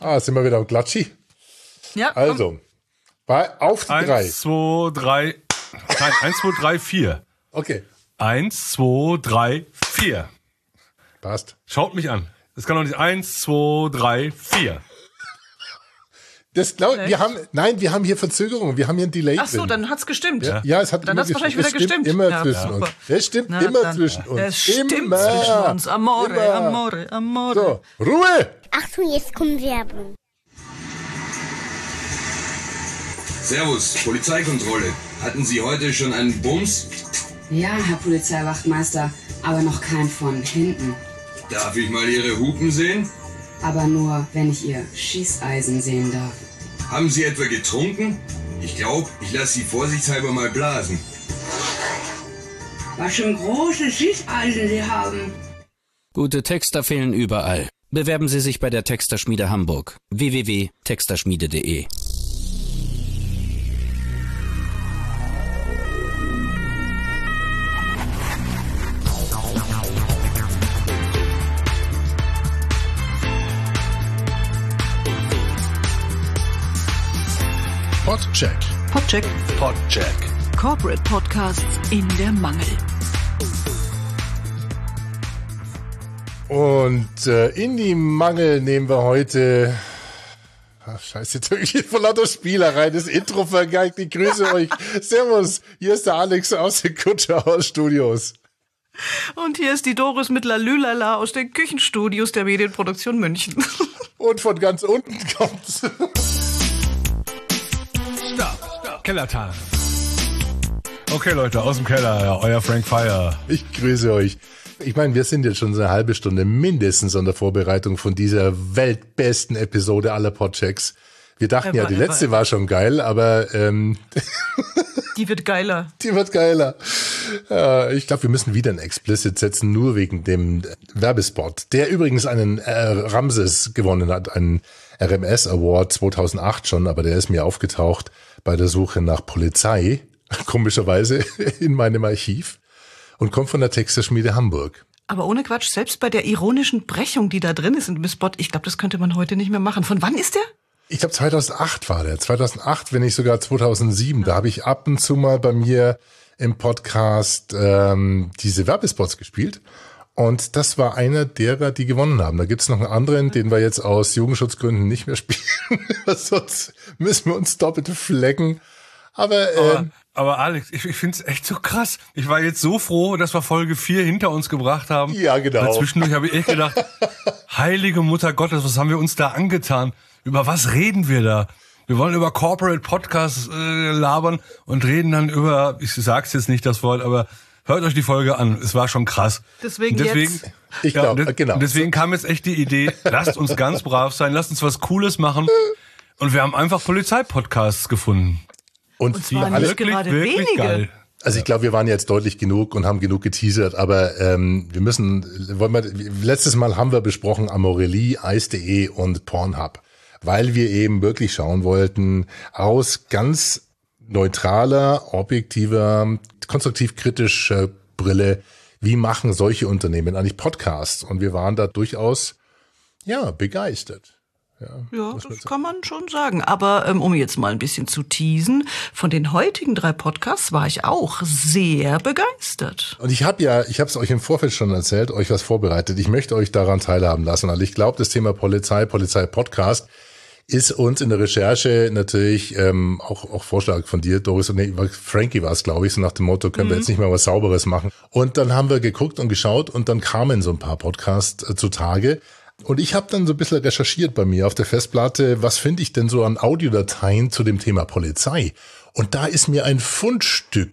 Ah, sind wir wieder am Glatschi? Ja. Also, bei, auf die drei. Eins, zwei, drei. Nein, eins, zwei, drei, vier. Okay, Eins, zwei, drei, vier. passt. Schaut mich an. Das kann doch nicht. Eins, zwei, drei, vier. Das glaub, wir haben, nein, wir haben hier Verzögerung, wir haben hier ein Delay Ach so, drin. dann hat's gestimmt. Ja, ja, es hat Dann immer hat's wahrscheinlich wieder Es stimmt gestimmt. Immer Ja, zwischen super. uns. Es stimmt Na, immer dann. zwischen uns. Es stimmt immer. zwischen uns. Amore, immer. amore, amore. So, Ruhe! Achtung, jetzt kommt Werbung. Servus, Polizeikontrolle. Hatten Sie heute schon einen Bums? Ja, Herr Polizeiwachtmeister, aber noch kein von hinten. Darf ich mal Ihre Hupen sehen? Aber nur, wenn ich Ihr Schießeisen sehen darf. Haben Sie etwa getrunken? Ich glaube, ich lasse Sie vorsichtshalber mal blasen. Was für ein großes Schießeisen Sie haben. Gute Texter fehlen überall. Bewerben Sie sich bei der Texterschmiede Hamburg. www.texterschmiede.de Podcheck. Podcheck. Podcheck. Corporate Podcasts in der Mangel. Und äh, in die Mangel nehmen wir heute. Ach, scheiße, jetzt irgendwie von lauter Spielerei das Intro vergeigt. Ich grüße euch. Servus, hier ist der Alex aus den Kutscherhaus Studios. Und hier ist die Doris mit Lalülala aus den Küchenstudios der Medienproduktion München. Und von ganz unten kommt's. Kellertal. Okay, Leute, aus dem Keller, ja, euer Frank Fire. Ich grüße euch. Ich meine, wir sind jetzt schon so eine halbe Stunde mindestens an der Vorbereitung von dieser weltbesten Episode aller Podchecks. Wir dachten ja, Ever, die ever, letzte ever. war schon geil, aber ähm, Die wird geiler. die wird geiler. Ja, ich glaube, wir müssen wieder ein Explicit setzen, nur wegen dem Werbespot, der übrigens einen äh, Ramses gewonnen hat, einen RMS Award 2008 schon, aber der ist mir aufgetaucht bei der Suche nach Polizei, komischerweise in meinem Archiv und kommt von der Texterschmiede Hamburg. Aber ohne Quatsch, selbst bei der ironischen Brechung, die da drin ist in dem Spot, ich glaube, das könnte man heute nicht mehr machen. Von wann ist der? Ich glaube 2008 war der. 2008, wenn nicht sogar 2007. Da habe ich ab und zu mal bei mir im Podcast ähm, diese Werbespots gespielt. Und das war einer derer, die gewonnen haben. Da gibt's noch einen anderen, den wir jetzt aus Jugendschutzgründen nicht mehr spielen. Sonst müssen wir uns doppelt flecken. Aber, Aber, ähm, aber Alex, ich, ich finde es echt so krass. Ich war jetzt so froh, dass wir Folge 4 hinter uns gebracht haben. Ja, genau. Zwischendurch habe ich echt gedacht, heilige Mutter Gottes, was haben wir uns da angetan? Über was reden wir da? Wir wollen über Corporate Podcasts äh, labern und reden dann über, ich sag's jetzt nicht das Wort, aber hört euch die Folge an. Es war schon krass. Deswegen deswegen, jetzt. Ich glaub, und des- genau. Deswegen kam jetzt echt die Idee, lasst uns ganz brav sein, lasst uns was Cooles machen. Und wir haben einfach Polizeipodcasts gefunden. und, Und die zwar alle, nicht gerade wenige. Also ich glaube, wir waren jetzt deutlich genug und haben genug geteasert, aber ähm, wir müssen, wollen wir, letztes Mal haben wir besprochen Amorelie, Ice.de und Pornhub, weil wir eben wirklich schauen wollten, aus ganz neutraler, objektiver, konstruktiv kritischer Brille, wie machen solche Unternehmen eigentlich Podcasts? Und wir waren da durchaus, ja, begeistert. Ja, das kann man schon sagen. Aber ähm, um jetzt mal ein bisschen zu teasen, von den heutigen drei Podcasts war ich auch sehr begeistert. Und ich habe ja, ich habe es euch im Vorfeld schon erzählt, euch was vorbereitet. Ich möchte euch daran teilhaben lassen. Also ich glaube, das Thema Polizei, Polizei-Podcast ist uns in der Recherche natürlich ähm, auch, auch Vorschlag von dir, Doris, und nee, Frankie war es, glaube ich, so nach dem Motto, können wir jetzt nicht mal was Sauberes machen. Und dann haben wir geguckt und geschaut und dann kamen so ein paar Podcasts äh, zutage. Und ich habe dann so ein bisschen recherchiert bei mir auf der Festplatte, was finde ich denn so an Audiodateien zu dem Thema Polizei? Und da ist mir ein Fundstück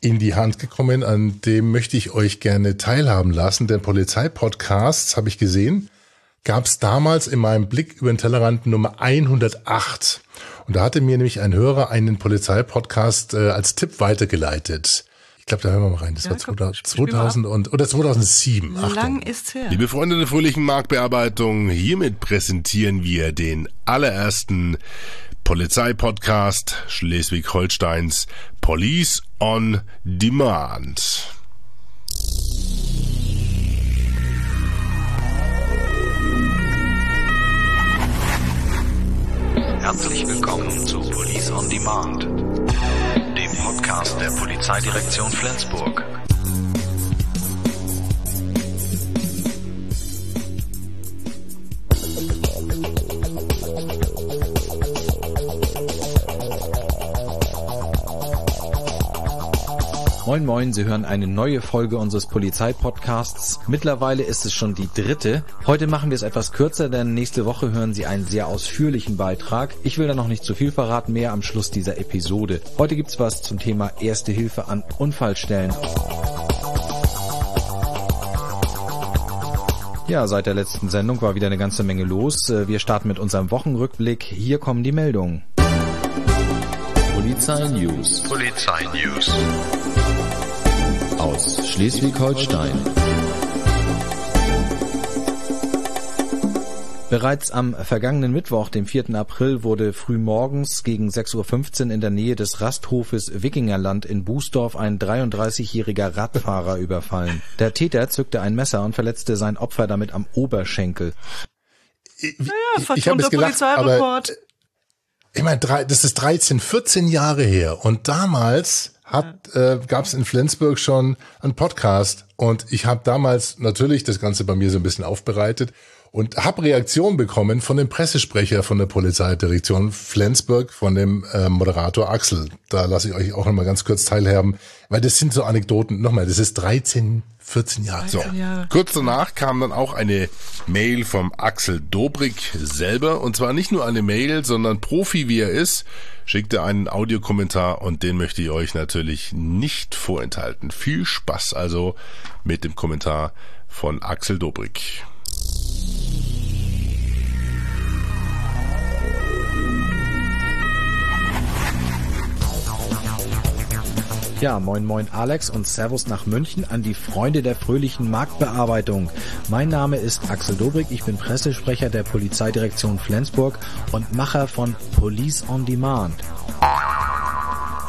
in die Hand gekommen, an dem möchte ich euch gerne teilhaben lassen. Denn Polizeipodcasts, habe ich gesehen, gab es damals in meinem Blick über den Tellerrand Nummer 108. Und da hatte mir nämlich ein Hörer einen Polizeipodcast äh, als Tipp weitergeleitet. Ich glaube, da hören wir mal rein. Das Ja, war komm, 2000, spiel mal 2000 und, oder 2007. Achtung. Lang ist's her. Liebe Freunde der fröhlichen Marktbearbeitung, hiermit präsentieren wir den allerersten Polizeipodcast Schleswig-Holsteins Police on Demand. Herzlich willkommen zu Police on Demand, dem Podcast der Polizeidirektion Flensburg. Moin Moin, Sie hören eine neue Folge unseres Polizeipodcasts. Mittlerweile ist es schon die dritte. Heute machen wir es etwas kürzer, denn nächste Woche hören Sie einen sehr ausführlichen Beitrag. Ich will da noch nicht zu viel verraten, mehr am Schluss dieser Episode. Heute gibt's was zum Thema Erste Hilfe an Unfallstellen. Ja, seit der letzten Sendung war wieder eine ganze Menge los. Wir starten mit unserem Wochenrückblick. Hier kommen die Meldungen. Polizei News. Polizei News aus Schleswig-Holstein. Bereits am vergangenen Mittwoch, dem 4. April, wurde frühmorgens gegen 6.15 Uhr in der Nähe des Rasthofes Wikingerland in Bußdorf ein 33-jähriger Radfahrer überfallen. Der Täter zückte ein Messer und verletzte sein Opfer damit am Oberschenkel. Ich, ja, ich habe es gelacht, aber ich meine, das ist 13, 14 Jahre her und damals hat, äh, gab es in Flensburg schon einen Podcast und ich habe damals natürlich das Ganze bei mir so ein bisschen aufbereitet und habe Reaktionen bekommen von dem Pressesprecher von der Polizeidirektion Flensburg, von dem äh, Moderator Axel. Da lasse ich euch auch noch mal ganz kurz teilhaben, weil das sind so Anekdoten. Nochmal, das ist 13, 14 Jahre. So, kurz danach kam dann auch eine Mail vom Axel Dobrik selber und zwar nicht nur eine Mail, sondern Profi wie er ist, schickte einen Audiokommentar und den möchte ich euch natürlich nicht vorenthalten. Viel Spaß also mit dem Kommentar von Axel Dobrik. Ja, moin moin Alex und Servus nach München an die Freunde der fröhlichen Marktbearbeitung. Mein Name ist Axel Dobrik, ich bin Pressesprecher der Polizeidirektion Flensburg und Macher von Police on Demand.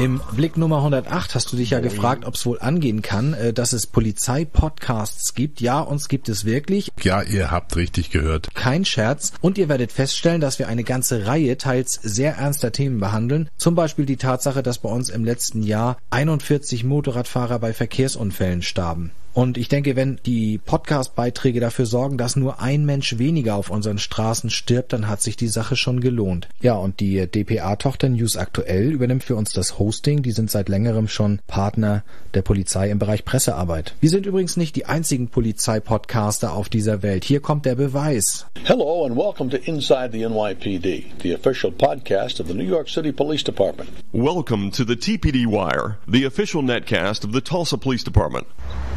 Im Blick Nummer 108 hast du dich ja gefragt, ob es wohl angehen kann, äh, dass es Polizeipodcasts gibt. Ja, uns gibt es wirklich. Ja, ihr habt richtig gehört. Kein Scherz. Und ihr werdet feststellen, dass wir eine ganze Reihe teils sehr ernster Themen behandeln. Zum Beispiel die Tatsache, dass bei uns im letzten Jahr 41 Motorradfahrer bei Verkehrsunfällen starben. Und ich denke, wenn die Podcast-Beiträge dafür sorgen, dass nur ein Mensch weniger auf unseren Straßen stirbt, dann hat sich die Sache schon gelohnt. Ja, und die DPA-Tochter News Aktuell übernimmt für uns das Hosting. Die sind seit längerem schon Partner der Polizei im Bereich Pressearbeit. Wir sind übrigens nicht die einzigen Polizei-Podcaster auf dieser Welt. Hier kommt der Beweis. Hello and welcome to Inside the NYPD, the official podcast of the New York City Police Department. Welcome to the TPD Wire, the official netcast of the Tulsa Police Department.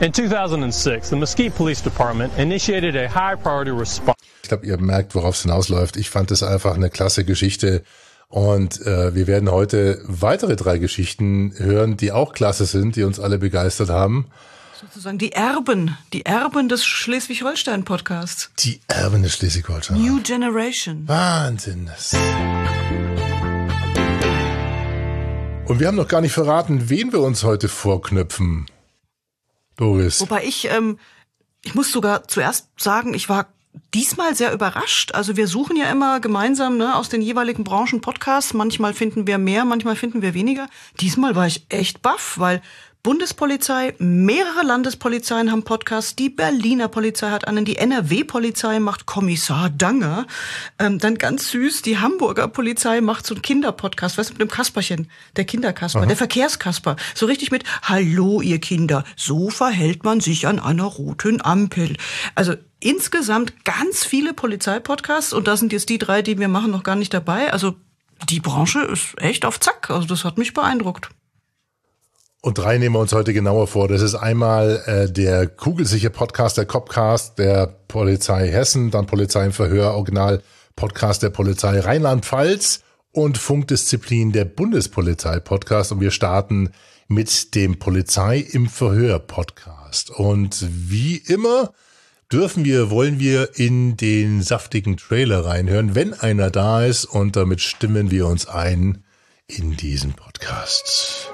In 2006, the Mesquite Police Department initiated a high priority response. Ich glaube, ihr merkt, worauf es hinausläuft. Ich fand es einfach eine klasse Geschichte. Und äh, wir werden heute weitere drei Geschichten hören, die auch klasse sind, die uns alle begeistert haben. Sozusagen die Erben, die Erben des Schleswig-Holstein-Podcasts. Die Erben des Schleswig-Holstein. New Generation. Wahnsinn. Und wir haben noch gar nicht verraten, wen wir uns heute vorknüpfen. Doris. Wobei ich, ähm, ich muss sogar zuerst sagen, ich war diesmal sehr überrascht. Also wir suchen ja immer gemeinsam ne, aus den jeweiligen Branchen Podcasts. Manchmal finden wir mehr, manchmal finden wir weniger. Diesmal war ich echt baff, weil Bundespolizei, mehrere Landespolizeien haben Podcasts, die Berliner Polizei hat einen, die NRW-Polizei macht Kommissar Danger, ähm, dann ganz süß, die Hamburger Polizei macht so einen Kinderpodcast, weißt du, mit dem Kasperchen, der Kinderkasper, der Verkehrskasper, so richtig mit Hallo ihr Kinder, so verhält man sich an einer roten Ampel. Also insgesamt ganz viele Polizeipodcasts und da sind jetzt die drei, die wir machen, noch gar nicht dabei. Also die Branche ist echt auf Zack, also das hat mich beeindruckt. Und drei nehmen wir uns heute genauer vor. Das ist einmal äh, der kugelsicher Podcast, der Copcast der Polizei Hessen, dann Polizei im Verhör, Original Podcast der Polizei Rheinland-Pfalz und Funkdisziplin der Bundespolizei Podcast. Und wir starten mit dem Polizei im Verhör Podcast. Und wie immer dürfen wir, wollen wir in den saftigen Trailer reinhören, wenn einer da ist. Und damit stimmen wir uns ein in diesen Podcast.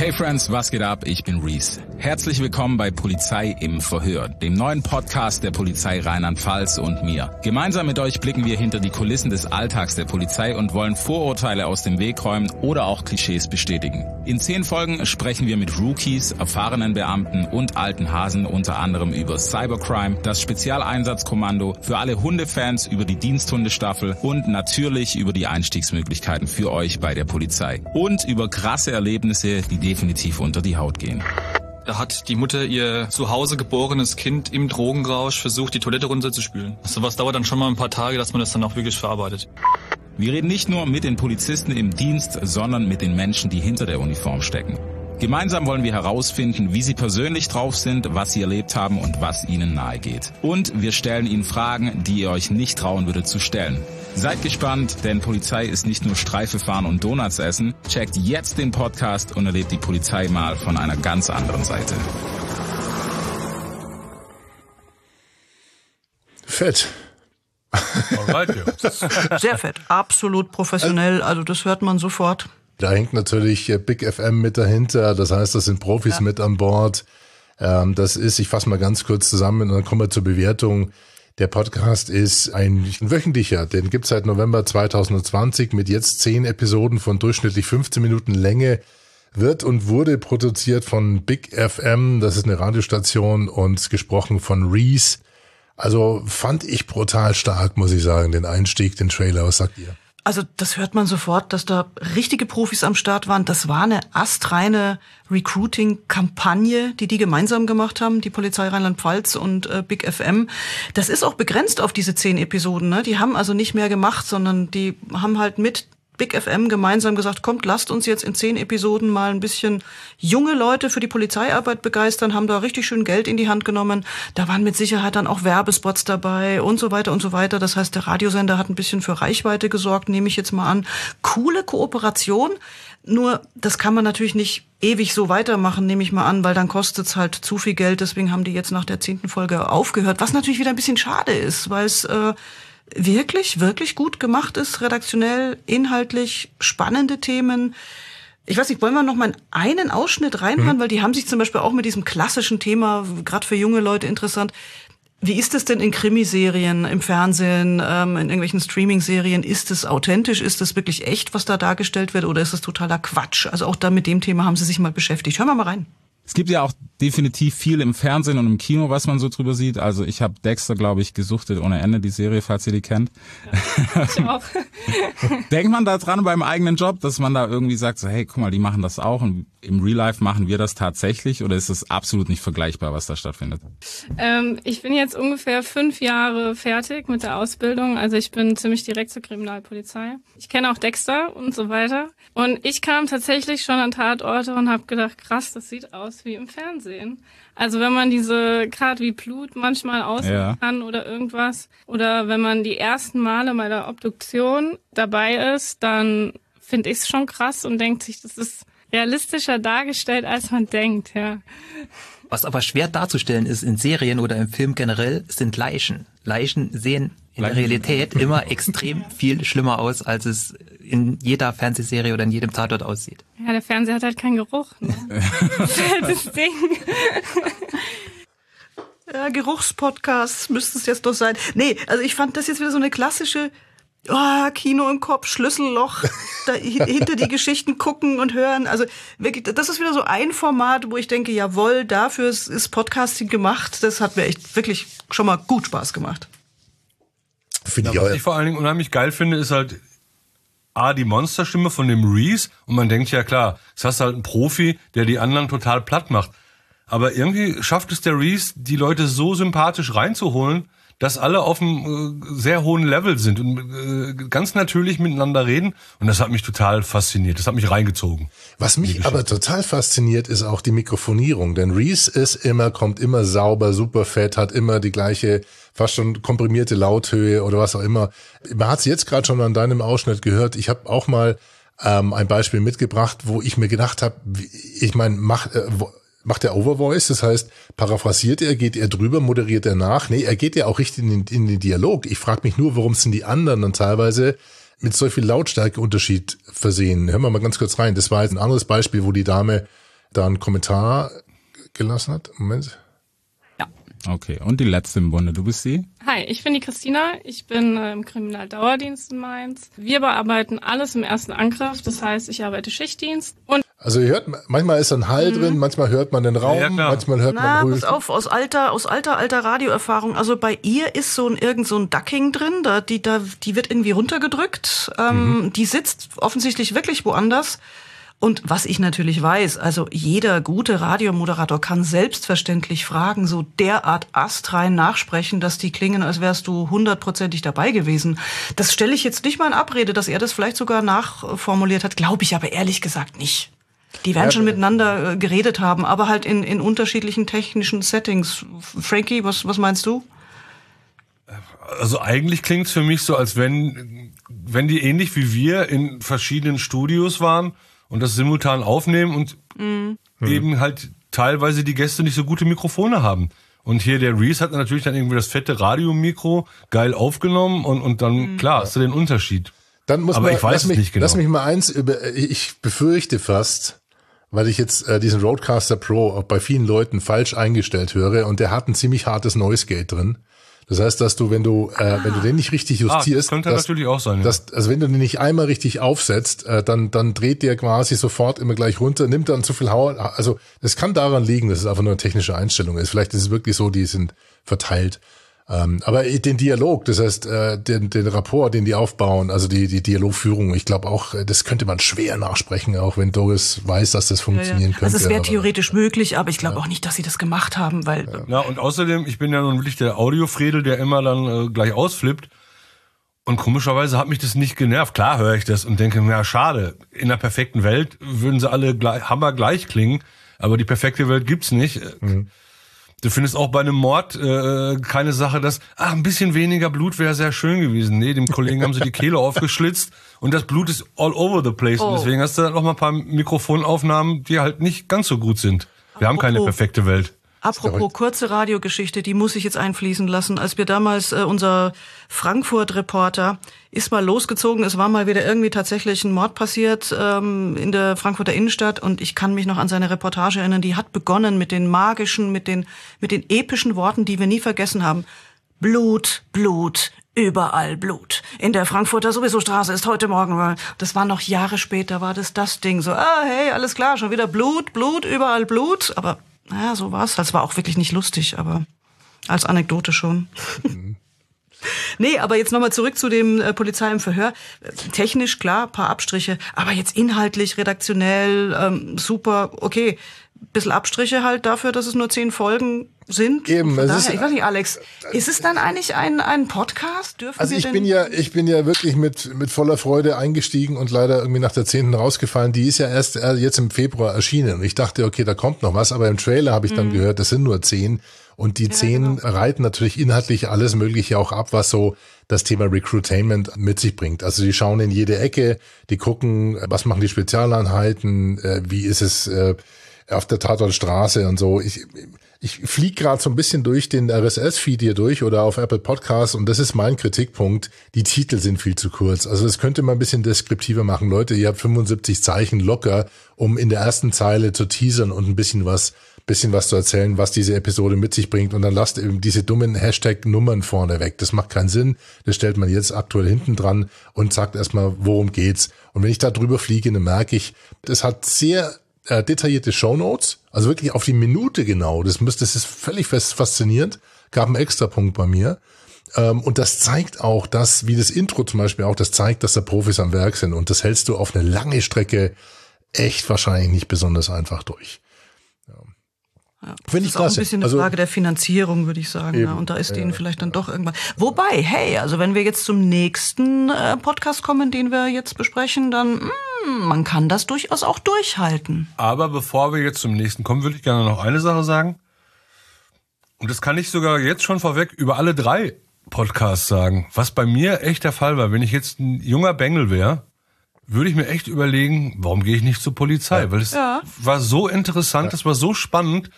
Hey Friends, was geht ab? Ich bin Reese. Herzlich willkommen bei Polizei im Verhör, dem neuen Podcast der Polizei Rheinland-Pfalz und mir. Gemeinsam mit euch blicken wir hinter die Kulissen des Alltags der Polizei und wollen Vorurteile aus dem Weg räumen oder auch Klischees bestätigen. In zehn Folgen sprechen wir mit Rookies, erfahrenen Beamten und alten Hasen unter anderem über Cybercrime, das Spezialeinsatzkommando, für alle Hundefans über die Diensthundestaffel und natürlich über die Einstiegsmöglichkeiten für euch bei der Polizei. Und über krasse Erlebnisse, die definitiv unter die Haut gehen. Da hat die Mutter ihr zu Hause geborenes Kind im Drogenrausch versucht, die Toilette runterzuspülen. Sowas dauert dann schon mal ein paar Tage, dass man das dann auch wirklich verarbeitet. Wir reden nicht nur mit den Polizisten im Dienst, sondern mit den Menschen, die hinter der Uniform stecken. Gemeinsam wollen wir herausfinden, wie sie persönlich drauf sind, was sie erlebt haben und was ihnen nahe geht. Und wir stellen ihnen Fragen, die ihr euch nicht trauen würdet zu stellen. Seid gespannt, denn Polizei ist nicht nur Streife fahren und Donuts essen. Checkt jetzt den Podcast und erlebt die Polizei mal von einer ganz anderen Seite. Fett. Sehr fett, absolut professionell, also das hört man sofort. Da hängt natürlich äh, Big FM mit dahinter. Das heißt, das sind Profis ja. mit an Bord. Ähm, das ist, ich fasse mal ganz kurz zusammen und dann kommen wir zur Bewertung. Der Podcast ist ein wöchentlicher, den gibt's seit November 2020 mit jetzt zehn Episoden von durchschnittlich 15 Minuten Länge. Wird und wurde produziert von Big FM, das ist eine Radiostation und gesprochen von Reese. Also fand ich brutal stark, muss ich sagen, den Einstieg, den Trailer. Was sagt ihr? Also das hört man sofort, dass da richtige Profis am Start waren. Das war eine astreine Recruiting-Kampagne, die die gemeinsam gemacht haben, die Polizei Rheinland-Pfalz und äh, Big FM. Das ist auch begrenzt auf diese zehn Episoden. Ne? Die haben also nicht mehr gemacht, sondern die haben halt mit Big FM gemeinsam gesagt, kommt, lasst uns jetzt in zehn Episoden mal ein bisschen junge Leute für die Polizeiarbeit begeistern, haben da richtig schön Geld in die Hand genommen. Da waren mit Sicherheit dann auch Werbespots dabei und so weiter und so weiter. Das heißt, der Radiosender hat ein bisschen für Reichweite gesorgt, nehme ich jetzt mal an. Coole Kooperation. Nur, das kann man natürlich nicht ewig so weitermachen, nehme ich mal an, weil dann kostet es halt zu viel Geld. Deswegen haben die jetzt nach der zehnten Folge aufgehört, was natürlich wieder ein bisschen schade ist, weil es äh, wirklich, wirklich gut gemacht ist, redaktionell, inhaltlich, spannende Themen. Ich weiß nicht, wollen wir noch mal einen Ausschnitt reinhören, mhm. weil die haben sich zum Beispiel auch mit diesem klassischen Thema, gerade für junge Leute interessant. Wie ist es denn in Krimiserien, im Fernsehen, ähm, in irgendwelchen Streaming-Serien? Ist es authentisch? Ist es wirklich echt, was da dargestellt wird? Oder ist es totaler Quatsch? Also auch da mit dem Thema haben sie sich mal beschäftigt. Hören wir mal rein. Es gibt ja auch definitiv viel im Fernsehen und im Kino, was man so drüber sieht. Also ich habe Dexter, glaube ich, gesuchtet ohne Ende, die Serie, falls ihr die kennt. Ja, ich auch. Denkt man da dran beim eigenen Job, dass man da irgendwie sagt, so, hey, guck mal, die machen das auch und im Real Life machen wir das tatsächlich oder ist es absolut nicht vergleichbar, was da stattfindet? Ähm, ich bin jetzt ungefähr fünf Jahre fertig mit der Ausbildung. Also ich bin ziemlich direkt zur Kriminalpolizei. Ich kenne auch Dexter und so weiter. Und ich kam tatsächlich schon an Tatorte und habe gedacht, krass, das sieht aus wie im Fernsehen. Also wenn man diese gerade wie Blut manchmal aussehen ja. kann oder irgendwas oder wenn man die ersten Male bei der Obduktion dabei ist, dann finde ich es schon krass und denkt sich, das ist realistischer dargestellt, als man denkt, ja. Was aber schwer darzustellen ist in Serien oder im Film generell, sind Leichen. Leichen sehen in der Realität immer extrem viel schlimmer aus, als es in jeder Fernsehserie oder in jedem Tatort aussieht. Ja, der Fernseher hat halt keinen Geruch. Ne? das Ding. Ja, Geruchspodcasts müsste es jetzt doch sein. Nee, also ich fand das jetzt wieder so eine klassische oh, Kino im Kopf, Schlüsselloch, da, hinter die Geschichten gucken und hören. Also wirklich, das ist wieder so ein Format, wo ich denke, jawohl, dafür ist, ist Podcasting gemacht. Das hat mir echt wirklich schon mal gut Spaß gemacht. Finde ja, ich was ich vor allen Dingen unheimlich geil finde, ist halt A, die Monsterstimme von dem Reese und man denkt ja klar, es hast halt einen Profi, der die anderen total platt macht. Aber irgendwie schafft es der Reese, die Leute so sympathisch reinzuholen, dass alle auf einem äh, sehr hohen Level sind und äh, ganz natürlich miteinander reden. Und das hat mich total fasziniert. Das hat mich reingezogen. Was mich aber total fasziniert, ist auch die Mikrofonierung. Denn Reese ist immer, kommt immer sauber, super fett, hat immer die gleiche, fast schon komprimierte Lauthöhe oder was auch immer. Man hat es jetzt gerade schon an deinem Ausschnitt gehört. Ich habe auch mal ähm, ein Beispiel mitgebracht, wo ich mir gedacht habe, ich meine, mach, äh, macht er Overvoice, das heißt, paraphrasiert er, geht er drüber, moderiert er nach? Nee, er geht ja auch richtig in den, in den Dialog. Ich frage mich nur, warum sind die anderen dann teilweise mit so viel Lautstärkeunterschied versehen? Hören wir mal ganz kurz rein. Das war jetzt ein anderes Beispiel, wo die Dame da einen Kommentar gelassen hat. Moment. Okay, und die letzte im Bunde, du bist sie? Hi, ich bin die Christina. Ich bin äh, im Kriminaldauerdienst in Mainz. Wir bearbeiten alles im ersten Angriff. Das heißt, ich arbeite Schichtdienst und Also ihr hört, manchmal ist ein Hall drin, manchmal hört man den Raum, Ja, manchmal hört Na, man pass ruhig. auf, aus alter, aus alter, alter Radioerfahrung. Also bei ihr ist so ein irgend so ein Ducking drin, da, die, da, die wird irgendwie runtergedrückt. Ähm, Die sitzt offensichtlich wirklich woanders. Und was ich natürlich weiß, also jeder gute Radiomoderator kann selbstverständlich Fragen so derart astrein nachsprechen, dass die klingen, als wärst du hundertprozentig dabei gewesen. Das stelle ich jetzt nicht mal in Abrede, dass er das vielleicht sogar nachformuliert hat, glaube ich aber ehrlich gesagt nicht. Die werden Ja, schon miteinander äh, geredet haben, aber halt in, in unterschiedlichen technischen Settings. Frankie, was, was meinst du? Also eigentlich klingt es für mich so, als wenn, wenn die ähnlich wie wir in verschiedenen Studios waren und das simultan aufnehmen und Mhm. eben halt teilweise die Gäste nicht so gute Mikrofone haben. Und hier der Reese hat natürlich dann irgendwie das fette Radiomikro geil aufgenommen und, und dann, Mhm. klar, hast du den Unterschied. Dann muss Aber man, ich weiß lass es mich, nicht genau. Lass mich mal eins über, ich befürchte fast, weil ich jetzt äh, diesen Roadcaster Pro auch bei vielen Leuten falsch eingestellt höre und der hat ein ziemlich hartes Noise Gate drin. Das heißt, dass du, wenn du, äh, wenn du den nicht richtig Ah, justierst, könnte dass, natürlich auch sein, ja. dass, also wenn du den nicht einmal richtig aufsetzt, äh, dann, dann dreht der quasi sofort immer gleich runter, nimmt dann zu viel Hauer. Also das kann daran liegen, dass es einfach nur eine technische Einstellung ist. Vielleicht ist es wirklich so, die sind verteilt. Ähm, aber den Dialog, das heißt, äh, den, den Rapport, den die aufbauen, also die, die Dialogführung, ich glaube auch, äh, das könnte man schwer nachsprechen, auch wenn Doris weiß, dass das funktionieren könnte. Also es wäre theoretisch möglich, aber ich glaube auch nicht, dass sie das gemacht haben, weil Ja, und außerdem, ich bin ja nun wirklich der Audiofredel, der immer dann äh, gleich ausflippt. Und komischerweise hat mich das nicht genervt. Klar höre ich das und denke, na schade, in der perfekten Welt würden sie alle gleich, hammer gleich klingen, aber die perfekte Welt gibt's nicht. Du findest auch bei einem Mord äh, keine Sache, dass ah, ein bisschen weniger Blut wäre sehr schön gewesen. Nee, dem Kollegen haben sie die Kehle aufgeschlitzt und das Blut ist all over the place. Oh. Und deswegen hast du noch mal ein paar Mikrofonaufnahmen, die halt nicht ganz so gut sind. Wir haben keine perfekte Welt. Apropos kurze Radiogeschichte, die muss ich jetzt einfließen lassen. Als wir damals, äh, unser Frankfurt-Reporter ist mal losgezogen, es war mal wieder irgendwie tatsächlich ein Mord passiert ähm, in der Frankfurter Innenstadt und ich kann mich noch an seine Reportage erinnern, die hat begonnen mit den magischen, mit den, mit den epischen Worten, die wir nie vergessen haben. Blut, Blut, überall Blut. In der Frankfurter sowieso Straße ist heute Morgen, das war noch Jahre später, war das das Ding so, ah, hey, alles klar, schon wieder Blut, Blut, überall Blut. Aber naja, so war's. Das war auch wirklich nicht lustig, aber als Anekdote schon. Nee, aber jetzt nochmal zurück zu dem äh, Polizei im Verhör. Technisch, klar, paar Abstriche, aber jetzt inhaltlich, redaktionell, ähm, super, okay. Bisschen Abstriche halt dafür, dass es nur zehn Folgen sind. Eben, es daher, ist- ich weiß nicht, Alex, ist es dann eigentlich ein, ein Podcast? Dürfen Also ich bin ja, ich bin ja wirklich mit, mit voller Freude eingestiegen und leider irgendwie nach der zehnten rausgefallen. Die ist ja erst äh, jetzt im Februar erschienen. Und ich dachte, okay, da kommt noch was, aber im Trailer habe ich dann Mhm. gehört, das sind nur zehn. Und die zehn genau. reiten natürlich inhaltlich alles Mögliche auch ab, was so das Thema Recruitainment mit sich bringt. Also die schauen in jede Ecke, die gucken, was machen die Spezialeinheiten, äh, wie ist es äh, auf der Tatortstraße und so. Ich, ich fliege gerade so ein bisschen durch den RSS-Feed hier durch oder auf Apple Podcasts und das ist mein Kritikpunkt. Die Titel sind viel zu kurz. Also das könnte man ein bisschen deskriptiver machen. Leute, ihr habt 75 Zeichen locker, um in der ersten Zeile zu teasern und ein bisschen was, bisschen was zu erzählen, was diese Episode mit sich bringt. Und dann lasst eben diese dummen Hashtag-Nummern vorne weg. Das macht keinen Sinn. Das stellt man jetzt aktuell hinten dran und sagt erstmal, worum geht's. Und wenn ich da drüber fliege, dann merke ich, das hat sehr äh, detaillierte Shownotes, also wirklich auf die Minute genau. Das müsste, das ist völlig faszinierend. Gab einen extra Punkt bei mir. Ähm, und das zeigt auch, dass, wie das Intro zum Beispiel auch, das zeigt, dass da Profis am Werk sind. Und das hältst du auf eine lange Strecke echt wahrscheinlich nicht besonders einfach durch. Ja. Finde Das ich ist auch ein bisschen eine Also- Frage der Finanzierung, würde ich sagen. Eben, Ja. Und da ist ja, denen vielleicht dann doch irgendwann. Wobei, hey, also wenn wir jetzt zum nächsten äh, Podcast kommen, den wir jetzt besprechen, dann mm, man kann das durchaus auch durchhalten. Aber bevor wir jetzt zum nächsten kommen, würde ich gerne noch eine Sache sagen. Und das kann ich sogar jetzt schon vorweg über alle drei Podcasts sagen. Was bei mir echt der Fall war, wenn ich jetzt ein junger Bengel wäre, würde ich mir echt überlegen, warum gehe ich nicht zur Polizei? Weil es Ja. war so interessant, das war so spannend.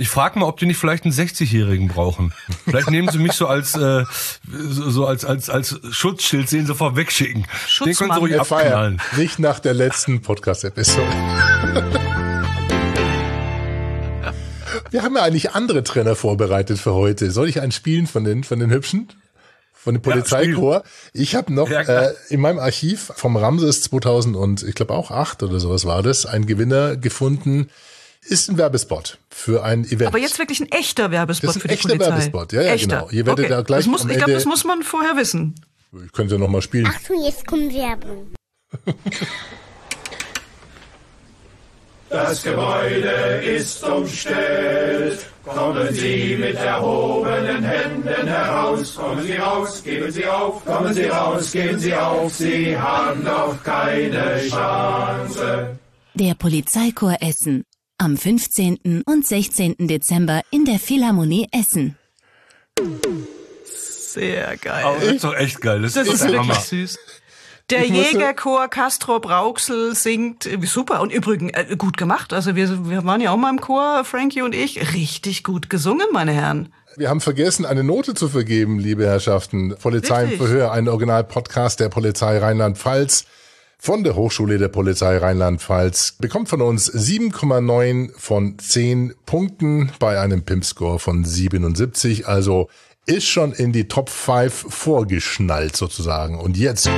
Ich frage mal, ob die nicht vielleicht einen 60-Jährigen brauchen. Vielleicht nehmen sie mich so als äh, so als als als Schutzschild, sehen sofort wegschicken. Den können sie ruhig abknallen. nicht nach der letzten Podcast-Episode. Wir haben ja eigentlich andere Trainer vorbereitet für heute. Soll ich einen spielen von den, von den Hübschen? Von dem Polizeikorps. ich habe noch Ja, äh, in meinem Archiv vom Ramses 2000 und ich glaube auch acht oder sowas war das, einen Gewinner gefunden. Ist ein Werbespot für ein Event. Aber jetzt wirklich ein echter Werbespot Das ist ein für die echter Polizei. Werbespot. Ja, ja, echter. genau. Ihr werdet okay. da gleich das muss, Ich glaube, das muss man vorher wissen. ich könnte ja noch mal spielen. Achtung, jetzt kommt Werbung. Das Gebäude ist umstellt. Kommen Sie mit erhobenen Händen heraus. Kommen Sie raus, geben Sie auf. Kommen Sie raus, geben Sie auf. Sie haben doch keine Chance. Der Polizeichor Essen. Am 15. und 16. Dezember in der Philharmonie Essen. Sehr geil. Aber das ist doch echt geil. Das, Das ist ist wirklich süß. Der Jägerchor Castro Brauxel singt äh, super und übrigens äh, gut gemacht. Also wir, wir waren ja auch mal im Chor, Frankie und ich. Richtig gut gesungen, meine Herren. Wir haben vergessen, eine Note zu vergeben, liebe Herrschaften. Polizei im Richtig. Verhör, ein Original-Podcast der Polizei Rheinland-Pfalz von der Hochschule der Polizei Rheinland-Pfalz. Bekommt von uns 7,9 von 10 Punkten bei einem PIMP-Score von 77. Also ist schon in die Top 5 vorgeschnallt sozusagen. Und jetzt...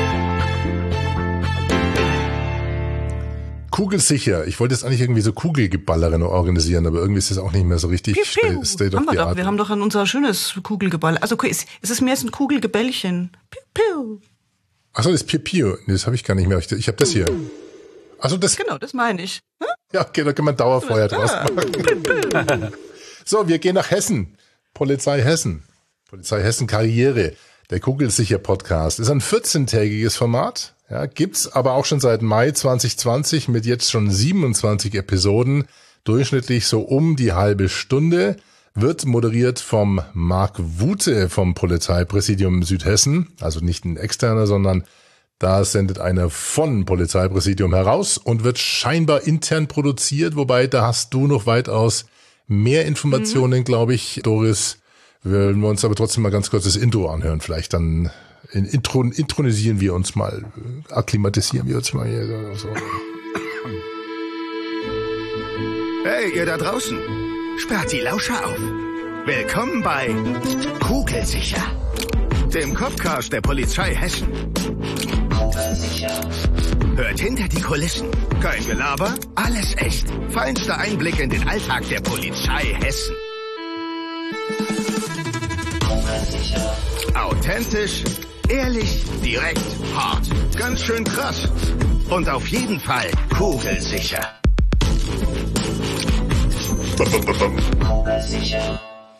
Kugelsicher. Ich wollte jetzt eigentlich irgendwie so Kugelgeballerinnen organisieren, aber irgendwie ist das auch nicht mehr so richtig State State of haben wir the doch. Art. Wir haben doch an unser schönes Kugelgeball. Also es ist mehr so ein Kugelgebällchen. Piu, piu. Achso, das Piu Piu. Nee, das habe ich gar nicht mehr. Ich, habe das hier. Also das. Genau, das meine ich. Ja, okay, da kann man Dauerfeuer draus machen. so, wir gehen nach Hessen. Polizei Hessen. Polizei Hessen Karriere. Der Kugelsicher Podcast ist ein 14-tägiges Format. Ja, gibt's aber auch schon seit Mai 2020 mit jetzt schon 27 Episoden. Durchschnittlich so um die halbe Stunde. Wird moderiert vom Marc Wute vom Polizeipräsidium Südhessen. Also nicht ein externer, sondern da sendet einer von Polizeipräsidium heraus und wird scheinbar intern produziert, wobei da hast du noch weitaus mehr Informationen, glaube ich, Doris. Wollen wir uns aber trotzdem mal ganz kurz das Intro anhören. Vielleicht dann in Intro, intronisieren wir uns mal, akklimatisieren wir uns mal hier. So. Hey, ihr da draußen. Sperrt die Lauscher auf. Willkommen bei Kugelsicher, dem Kopfcast der Polizei Hessen. Hört hinter die Kulissen. Kein Gelaber, alles echt. Feinster Einblick in den Alltag der Polizei Hessen. Authentisch, ehrlich, direkt, hart. Ganz schön krass. Und auf jeden Fall kugelsicher.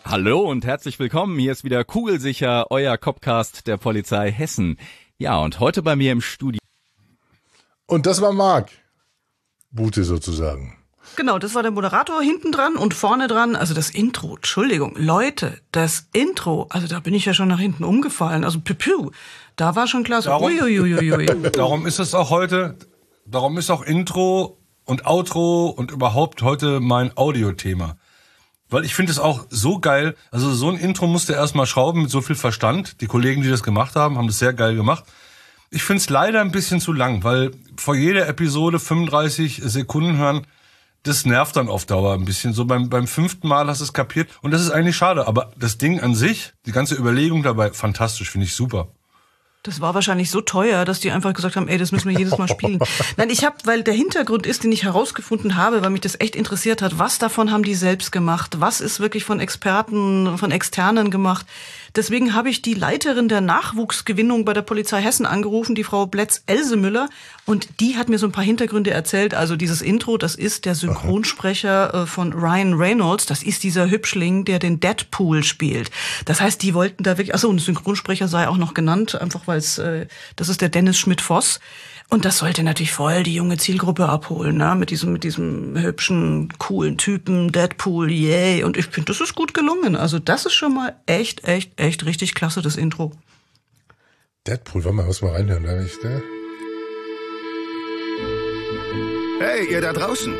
Hallo und herzlich willkommen. Hier ist wieder Kugelsicher, euer Copcast der Polizei Hessen. Ja, und heute bei mir im Studio. Und das war Marc. Bute sozusagen. Genau, das war der Moderator hinten dran und vorne dran, also das Intro. Entschuldigung, Leute, das Intro, also da bin ich ja schon nach hinten umgefallen. Also piu, piu da war schon klar so, Darum, uiuiuiui. darum ist es auch heute, darum ist auch Intro und Outro und überhaupt heute mein Audiothema. Weil ich finde es auch so geil, also so ein Intro musste erstmal schrauben mit so viel Verstand. Die Kollegen, die das gemacht haben, haben das sehr geil gemacht. Ich finde es leider ein bisschen zu lang, weil vor jeder Episode 35 Sekunden hören, das nervt dann auf Dauer ein bisschen. So beim, beim fünften Mal hast du es kapiert. Und das ist eigentlich schade. Aber das Ding an sich, die ganze Überlegung dabei, fantastisch, finde ich super. Das war wahrscheinlich so teuer, dass die einfach gesagt haben, ey, das müssen wir jedes Mal spielen. Nein, ich habe, weil der Hintergrund ist, den ich herausgefunden habe, weil mich das echt interessiert hat, was davon haben die selbst gemacht? Was ist wirklich von Experten, von Externen gemacht? Deswegen habe ich die Leiterin der Nachwuchsgewinnung bei der Polizei Hessen angerufen, die Frau Bletz Elsemüller, und die hat mir so ein paar Hintergründe erzählt. Also dieses Intro, das ist der Synchronsprecher äh, von Ryan Reynolds, das ist dieser Hübschling, der den Deadpool spielt. Das heißt, die wollten da wirklich, achso, und Synchronsprecher sei auch noch genannt, einfach weil es, äh, das ist der Dennis Schmidt-Voss. Und das sollte natürlich voll die junge Zielgruppe abholen, ne? Mit diesem, mit diesem hübschen, coolen Typen, Deadpool, yay. Und ich finde, das ist gut gelungen. Also das ist schon mal echt, echt, echt richtig klasse, das Intro. Deadpool, warte mal, muss mal reinhören, da ich, ne? Hey, ihr da draußen.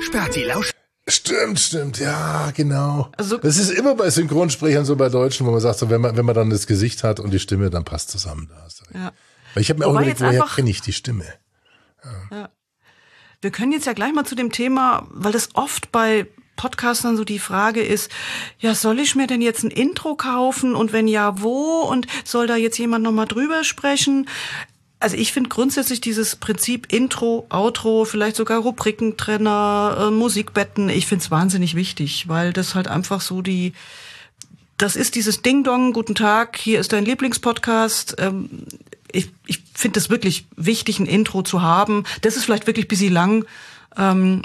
Sperrt die Lauscher. Stimmt, stimmt, ja, genau. Also, das ist immer bei Synchronsprechern so bei Deutschen, wo man sagt, so, wenn man, wenn man dann das Gesicht hat und die Stimme, dann passt zusammen. Da hast du recht. Ja. Weil ich habe mir auch Wobei überlegt, jetzt woher kenne ich die Stimme? Ja. Wir können jetzt ja gleich mal zu dem Thema, weil das oft bei Podcastern so die Frage ist, ja, soll ich mir denn jetzt ein Intro kaufen und wenn ja, wo und soll da jetzt jemand nochmal drüber sprechen? Also ich finde grundsätzlich dieses Prinzip Intro, Outro, vielleicht sogar Rubrikentrenner, äh, Musikbetten, ich finde es wahnsinnig wichtig, weil das halt einfach so die, das ist dieses Ding-Dong, guten Tag, hier ist dein Lieblingspodcast. Ähm, ich ich finde es wirklich wichtig, ein Intro zu haben. Das ist vielleicht wirklich ein bisschen lang. Ähm,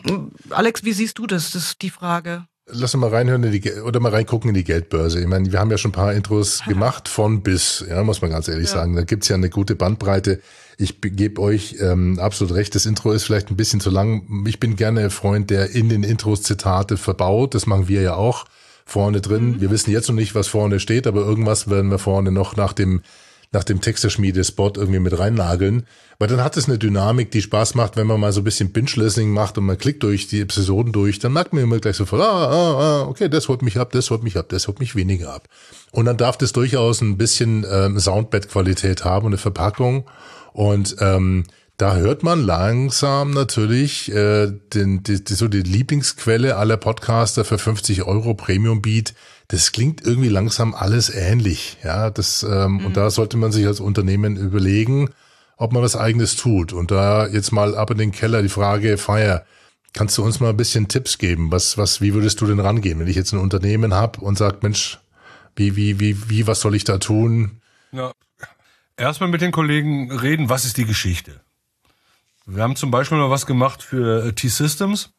Alex, wie siehst du das? Das ist die Frage. Lass uns mal reinhören in die, oder mal reingucken in die Geldbörse. Ich meine, wir haben ja schon ein paar Intros gemacht, von bis, ja, muss man ganz ehrlich Ja. sagen. Da gibt's ja eine gute Bandbreite. Ich gebe euch ähm, absolut recht, das Intro ist vielleicht ein bisschen zu lang. Ich bin gerne ein Freund, der in den Intros Zitate verbaut. Das machen wir ja auch vorne drin. Wir wissen jetzt noch nicht, was vorne steht, aber irgendwas werden wir vorne noch nach dem nach dem Texterschmiede-Spot irgendwie mit reinnageln. Weil dann hat es eine Dynamik, die Spaß macht, wenn man mal so ein bisschen Binge-Listening macht und man klickt durch die Episoden durch, dann merkt man immer gleich sofort, ah, ah, ah, okay, das holt mich ab, das holt mich ab, das holt mich weniger ab. Und dann darf das durchaus ein bisschen ähm, Soundbed-Qualität haben und eine Verpackung. Und ähm, da hört man langsam natürlich äh, den, die, die, so die Lieblingsquelle aller Podcaster für 50 Euro Premium Beat. Das klingt irgendwie langsam alles ähnlich, ja. Das ähm, und da sollte man sich als Unternehmen überlegen, ob man was Eigenes tut. Und da jetzt mal ab in den Keller die Frage, Fire, kannst du uns mal ein bisschen Tipps geben? Was, was, wie würdest du denn rangehen, wenn ich jetzt ein Unternehmen hab und sag, Mensch, wie, wie, wie, wie, was soll ich da tun? Ja. Erstmal mit den Kollegen reden, was ist die Geschichte? Wir haben zum Beispiel mal was gemacht für äh, T-Systems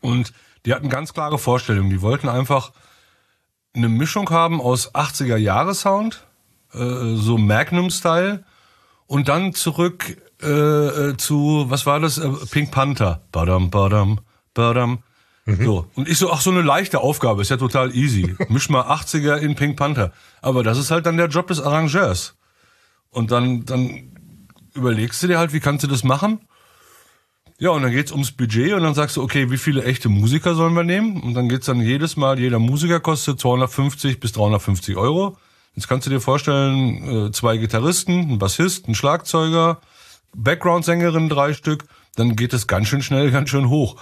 und die hatten ganz klare Vorstellungen. Die wollten einfach eine Mischung haben aus 80er Jahre Sound, äh, so Magnum-Style und dann zurück äh, äh, zu, was war das? Äh, Pink Panther. Badam, badam, badam. So. Und ich so, ach, so eine leichte Aufgabe, ist ja total easy. Misch mal 80er in Pink Panther. Aber das ist halt dann der Job des Arrangeurs. Und dann, dann überlegst du dir halt, wie kannst du das machen? Ja, und dann geht's ums Budget und dann sagst du, okay, wie viele echte Musiker sollen wir nehmen? Und dann geht's dann jedes Mal, jeder Musiker kostet 250 bis 350 Euro. Jetzt kannst du dir vorstellen, äh, zwei Gitarristen, ein Bassist, ein Schlagzeuger, Background-Sängerin, drei Stück. Dann geht es ganz schön schnell, ganz schön hoch.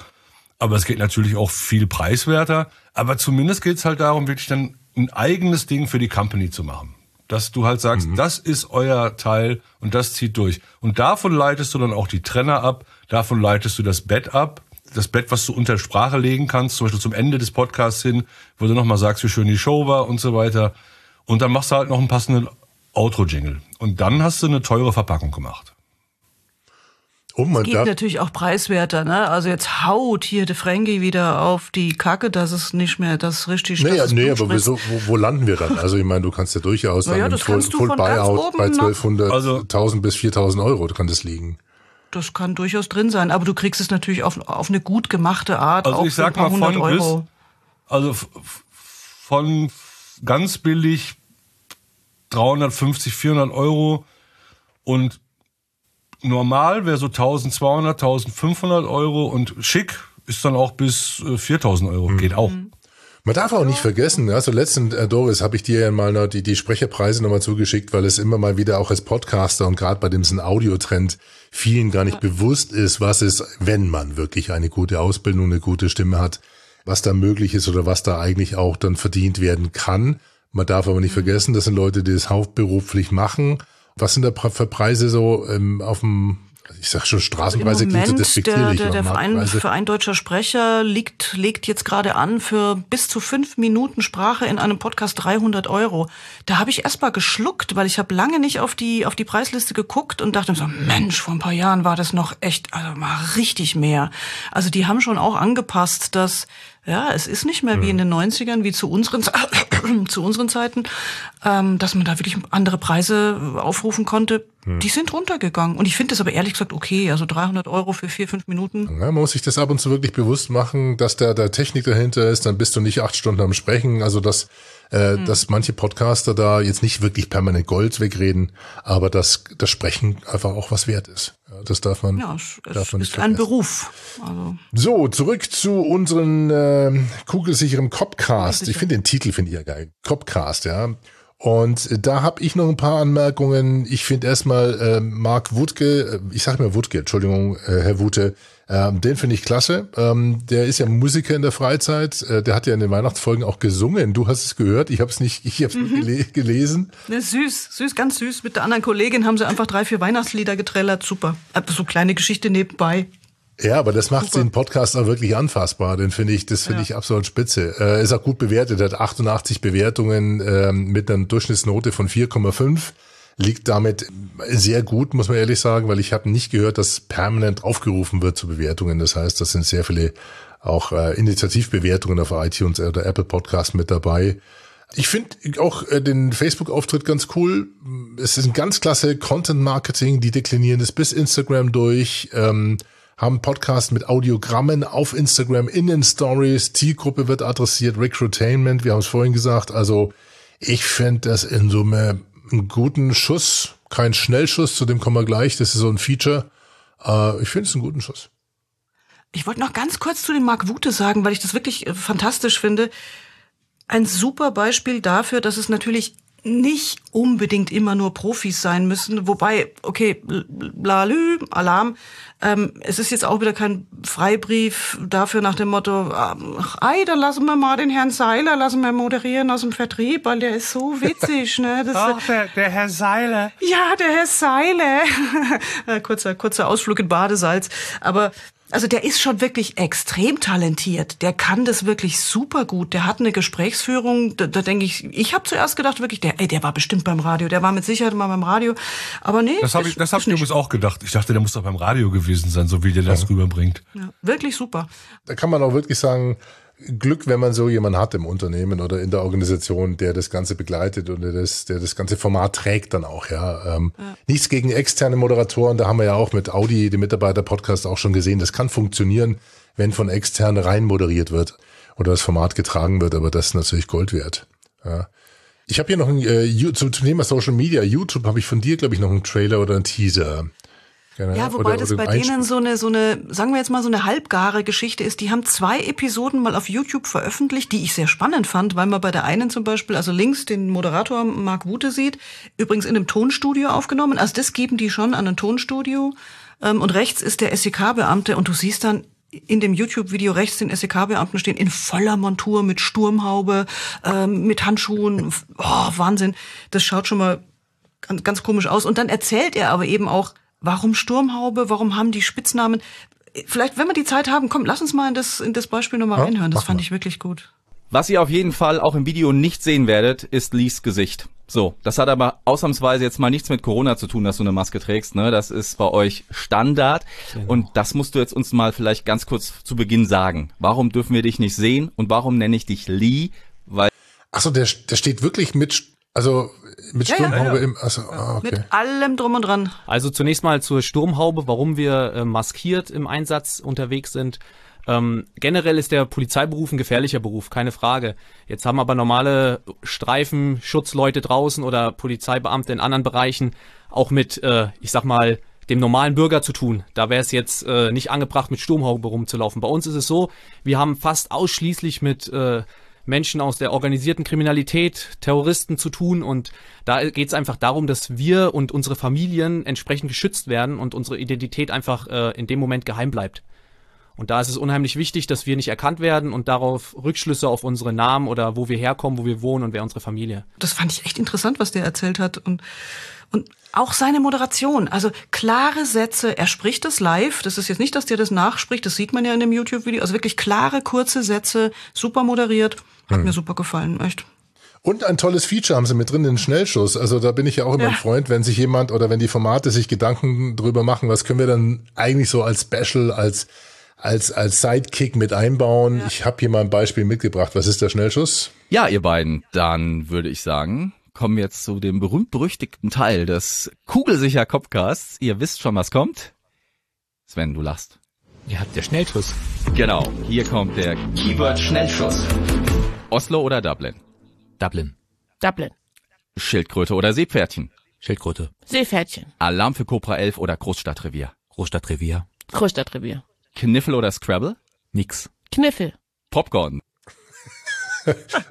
Aber es geht natürlich auch viel preiswerter. Aber zumindest geht's halt darum, wirklich dann ein eigenes Ding für die Company zu machen. Dass du halt sagst, das ist euer Teil und das zieht durch. Und davon leitest du dann auch die Trenner ab, davon leitest du das Bett ab, das Bett, was du unter Sprache legen kannst, zum Beispiel zum Ende des Podcasts hin, wo du nochmal sagst, wie schön die Show war und so weiter. Und dann machst du halt noch einen passenden Outro-Jingle. Und dann hast du eine teure Verpackung gemacht. Oh, man Geht natürlich auch preiswerter, ne? Also jetzt haut hier der Frankie wieder auf die Kacke, dass es nicht mehr das richtig Naja, dass es nee, aber wieso, wo, wo landen wir dann? Also ich meine, du kannst ja durchaus Naja, dann im Full, Full Buyout bei nach- 1200, Also- 1000 bis 4000 Euro kann das liegen. Das kann durchaus drin sein, aber du kriegst es natürlich auf, auf eine gut gemachte Art, Also auch ich sag für ein paar mal von Euro. bis, also von ganz billig 350, 400 Euro und normal wäre so 1200, 1500 Euro und schick ist dann auch bis äh, 4000 Euro. Geht auch. Man darf auch nicht vergessen, also letzten äh, Doris habe ich dir ja mal noch die, die Sprecherpreise nochmal zugeschickt, weil es immer mal wieder auch als Podcaster und gerade bei dem so Audiotrend vielen gar nicht bewusst ist, was es, wenn man wirklich eine gute Ausbildung, eine gute Stimme hat, was da möglich ist oder was da eigentlich auch dann verdient werden kann. Man darf aber nicht vergessen, das sind Leute, die das hauptberuflich machen. Was sind da für Preise so ähm, auf dem, ich sag schon Straßenpreise, Im klingt so der, despektierlich. der, der aber Verein, Verein Deutscher Sprecher liegt, legt jetzt gerade an für bis zu fünf Minuten Sprache in einem Podcast 300 Euro. Da habe ich erst mal geschluckt, weil ich habe lange nicht auf die, auf die Preisliste geguckt und dachte mir so, Mensch, vor ein paar Jahren war das noch echt, also mal richtig mehr. Also die haben schon auch angepasst, dass, ja, es ist nicht mehr wie in den 90ern, wie zu unseren, zu unseren Zeiten, ähm, dass man da wirklich andere Preise aufrufen konnte. Die sind runtergegangen. Und ich finde das aber ehrlich gesagt okay. Also 300 Euro für vier, fünf Minuten. Ja, man muss sich das ab und zu wirklich bewusst machen, dass da der Technik dahinter ist, dann bist du nicht acht Stunden am Sprechen. Also dass, äh, Hm. dass manche Podcaster da jetzt nicht wirklich permanent Gold wegreden, aber dass das Sprechen einfach auch was wert ist. Ja, das darf man, Ja, es, darf man nicht ist ein. Beruf. Also, So, zurück zu unseren äh, kugelsicheren Copcast. Ich finde den Titel finde ich ja geil. Copcast, ja. Und da habe ich noch ein paar Anmerkungen. Ich finde erstmal äh, Mark Wutke, äh, ich sage mal Wutke, Entschuldigung, äh, Herr Wute, ähm, den finde ich klasse. Ähm, der ist ja Musiker in der Freizeit. Äh, der hat ja in den Weihnachtsfolgen auch gesungen. Du hast es gehört. Ich habe es nicht, ich habe mhm. gele gelesen. Ne, süß, süß, ganz süß. Mit der anderen Kollegin haben sie einfach drei, vier Weihnachtslieder getrellert. Super. So kleine Geschichte nebenbei. Ja, aber das macht Super. den Podcast auch wirklich anfassbar. Den finde ich, das finde ja. ich absolut spitze. Äh, ist auch gut bewertet, hat 88 Bewertungen äh, mit einer Durchschnittsnote von 4,5. Liegt damit sehr gut, muss man ehrlich sagen, weil ich habe nicht gehört, dass permanent aufgerufen wird zu Bewertungen. Das heißt, das sind sehr viele auch äh, Initiativbewertungen auf iTunes oder Apple Podcast mit dabei. Ich finde auch äh, den Facebook-Auftritt ganz cool. Es ist ein ganz klasse Content-Marketing, die deklinieren das bis Instagram durch. Ähm, haben Podcast mit Audiogrammen auf Instagram in den Stories. Zielgruppe wird adressiert, Recruitainment, wir haben es vorhin gesagt. Also ich finde das in Summe einen guten Schuss, kein Schnellschuss, zu dem kommen wir gleich. Das ist so ein Feature. Äh, ich finde es einen guten Schuss. Ich wollte noch ganz kurz zu dem Mark Wute sagen, weil ich das wirklich äh, fantastisch finde. Ein super Beispiel dafür, dass es natürlich nicht unbedingt immer nur Profis sein müssen. Wobei, okay, lalü, Alarm. Ähm, es ist jetzt auch wieder kein Freibrief dafür nach dem Motto, ach, ei, dann lassen wir mal den Herrn Seiler, lassen wir moderieren aus dem Vertrieb, weil der ist so witzig, ne? Das, ach, der, der Herr Seiler. Ja, der Herr Seiler. kurzer, kurzer Ausflug in Badesalz. Aber also der ist schon wirklich extrem talentiert. Der kann das wirklich super gut. Der hat eine Gesprächsführung. Da, da denke ich, ich habe zuerst gedacht wirklich, der, ey, der war bestimmt beim Radio. Der war mit Sicherheit mal beim Radio. Aber nee. Das habe ich, das hab ich übrigens auch gedacht. Ich dachte, der muss doch beim Radio gewesen sein, so wie der das ja. rüberbringt. Ja, wirklich super. Da kann man auch wirklich sagen, Glück, wenn man so jemanden hat im Unternehmen oder in der Organisation, der das Ganze begleitet und der das, der das ganze Format trägt dann auch, ja. Ähm, ja. Nichts gegen externe Moderatoren, da haben wir ja auch mit Audi, dem Mitarbeiter-Podcast, auch schon gesehen, das kann funktionieren, wenn von extern rein moderiert wird oder das Format getragen wird, aber das ist natürlich Gold wert. Ja. Ich habe hier noch ein, äh, zum, zum Thema Social Media, YouTube habe ich von dir, glaube ich, noch einen Trailer oder einen Teaser. Genau. Ja, wobei oder, das bei denen so eine, so eine, sagen wir jetzt mal so eine halbgare Geschichte ist. Die haben zwei Episoden mal auf YouTube veröffentlicht, die ich sehr spannend fand, weil man bei der einen zum Beispiel, also links den Moderator Mark Wute sieht, übrigens in einem Tonstudio aufgenommen. Also das geben die schon an ein Tonstudio. Ähm, und rechts ist der SEK-Beamte und du siehst dann in dem YouTube-Video rechts den SEK-Beamten stehen in voller Montur mit Sturmhaube, ähm, mit Handschuhen. Oh, Wahnsinn. Das schaut schon mal ganz, ganz komisch aus. Und dann erzählt er aber eben auch, Warum Sturmhaube? Warum haben die Spitznamen? Vielleicht, wenn wir die Zeit haben, komm, lass uns mal in das, in das Beispiel nochmal ja, reinhören. Das fand mal. ich wirklich gut. Was ihr auf jeden Fall auch im Video nicht sehen werdet, ist Lees Gesicht. So, das hat aber ausnahmsweise jetzt mal nichts mit Corona zu tun, dass du eine Maske trägst. Ne? Das ist bei euch Standard. Genau. Und das musst du jetzt uns mal vielleicht ganz kurz zu Beginn sagen. Warum dürfen wir dich nicht sehen und warum nenne ich dich Lee? Weil Achso, der, der steht wirklich mit also mit ja, Sturmhaube ja, ja. im also, ah, okay. Mit allem drum und dran. Also zunächst mal zur Sturmhaube, warum wir äh, maskiert im Einsatz unterwegs sind. Ähm, generell ist der Polizeiberuf ein gefährlicher Beruf, keine Frage. Jetzt haben aber normale Streifenschutzleute draußen oder Polizeibeamte in anderen Bereichen auch mit, äh, ich sag mal, dem normalen Bürger zu tun. Da wäre es jetzt äh, nicht angebracht, mit Sturmhaube rumzulaufen. Bei uns ist es so, wir haben fast ausschließlich mit äh, Menschen aus der organisierten Kriminalität, Terroristen zu tun. Und da geht es einfach darum, dass wir und unsere Familien entsprechend geschützt werden und unsere Identität einfach äh, in dem Moment geheim bleibt. Und da ist es unheimlich wichtig, dass wir nicht erkannt werden und darauf Rückschlüsse auf unsere Namen oder wo wir herkommen, wo wir wohnen und wer unsere Familie. Das fand ich echt interessant, was der erzählt hat. Und, und auch seine Moderation, also klare Sätze, er spricht das live, das ist jetzt nicht, dass der das nachspricht, das sieht man ja in dem YouTube-Video, also wirklich klare, kurze Sätze, super moderiert, hat hm. mir super gefallen, echt. Und ein tolles Feature haben sie mit drin, den Schnellschuss. Also da bin ich ja auch immer ja. ein Freund, wenn sich jemand oder wenn die Formate sich Gedanken drüber machen, was können wir dann eigentlich so als Special, als als als Sidekick mit einbauen. Ja. Ich habe hier mal ein Beispiel mitgebracht. Was ist der Schnellschuss? Ja, ihr beiden, dann würde ich sagen, kommen wir jetzt zu dem berühmt-berüchtigten Teil des Kugelsicher Kopfcasts. Ihr wisst schon, was kommt. Sven, du lachst. Ja, der Schnellschuss. Genau, hier kommt der Keyword Schnellschuss. Oslo oder Dublin? Dublin. Dublin. Schildkröte oder Seepferdchen? Schildkröte. Seepferdchen. Alarm für Cobra 11 oder Großstadtrevier? Großstadtrevier. Großstadtrevier. Kniffel oder Scrabble? Nix. Kniffel. Popcorn.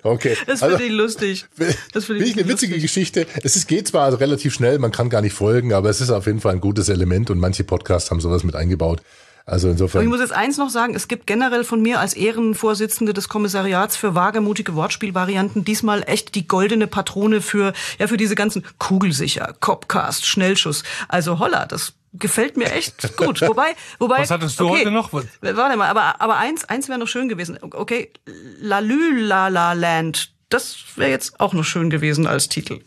Okay. Das also, finde ich lustig. Das Finde ich eine witzige Geschichte. Es ist, geht zwar relativ schnell, man kann gar nicht folgen, aber es ist auf jeden Fall ein gutes Element und manche Podcasts haben sowas mit eingebaut. Also Aber insofern. ich muss jetzt eins noch sagen, es gibt generell von mir als Ehrenvorsitzende des Kommissariats für wagemutige Wortspielvarianten diesmal echt die goldene Patrone für, ja, für diese ganzen Kugelsicher, Copcast, Schnellschuss. Also holla, das gefällt mir echt gut. Wobei, wobei. Was hattest du okay, heute noch? Warte mal, aber, aber eins, eins wäre noch schön gewesen. Okay, Lalü La La Land. Das wäre jetzt auch noch schön gewesen als Titel.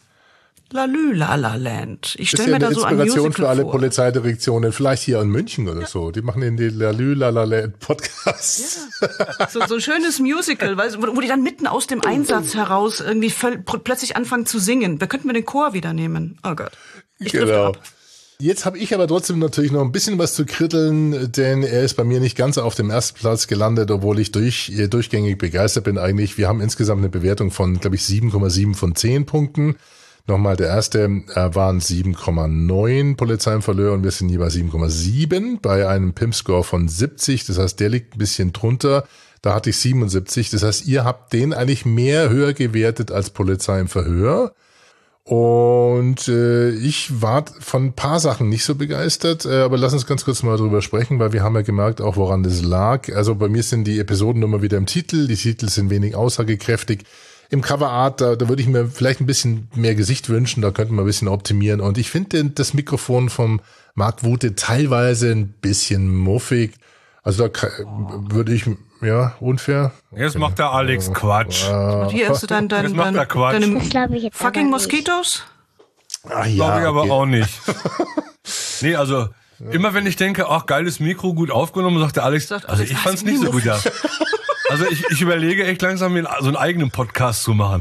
Lalü La La Land. Ich stelle ja mir eine da so ein Inspiration für alle vor. Polizeidirektionen, vielleicht hier in München oder so. Die machen die Lalü Lalala Podcast. So, so ein schönes Musical, wo, wo die dann mitten aus dem Einsatz heraus irgendwie plötzlich anfangen zu singen. Da könnten wir den Chor wieder nehmen. Oh Gott. Ich Genau. ab. Jetzt habe ich aber trotzdem natürlich noch ein bisschen was zu kritteln, denn er ist bei mir nicht ganz auf dem ersten Platz gelandet, obwohl ich durch, äh, durchgängig begeistert bin eigentlich. Wir haben insgesamt eine Bewertung von, glaube ich, 7,7 von 10 Punkten. Nochmal, der erste äh, waren 7,9 Polizei im Verlöhr und wir sind hier bei 7,7 bei einem PIM-Score von 70. Das heißt, der liegt ein bisschen drunter. Da hatte ich 77. Das heißt, ihr habt den eigentlich mehr höher gewertet als Polizei im Verhör. Und äh, ich war von ein paar Sachen nicht so begeistert, äh, aber lass uns ganz kurz mal drüber sprechen, weil wir haben ja gemerkt, auch woran das lag. Also bei mir sind die Episoden immer wieder im Titel, die Titel sind wenig aussagekräftig. Im Coverart, da, da würde ich mir vielleicht ein bisschen mehr Gesicht wünschen, da könnten wir ein bisschen optimieren. Und ich finde das Mikrofon vom Mark Wute teilweise ein bisschen muffig. Also da würde ich, ja, unfair. Jetzt macht der Alex Quatsch. Äh, Hier du dein, dein, Jetzt macht deine, er Quatsch. deine Das glaub ich jetzt fucking. Moskitos? Ah, Glaube ich aber okay. auch nicht. nee, also immer wenn ich denke, ach geiles Mikro, gut aufgenommen, sagt der Alex, also ich fand's nicht so gut. Ja. Also ich, ich überlege echt langsam, mir so einen eigenen Podcast zu machen.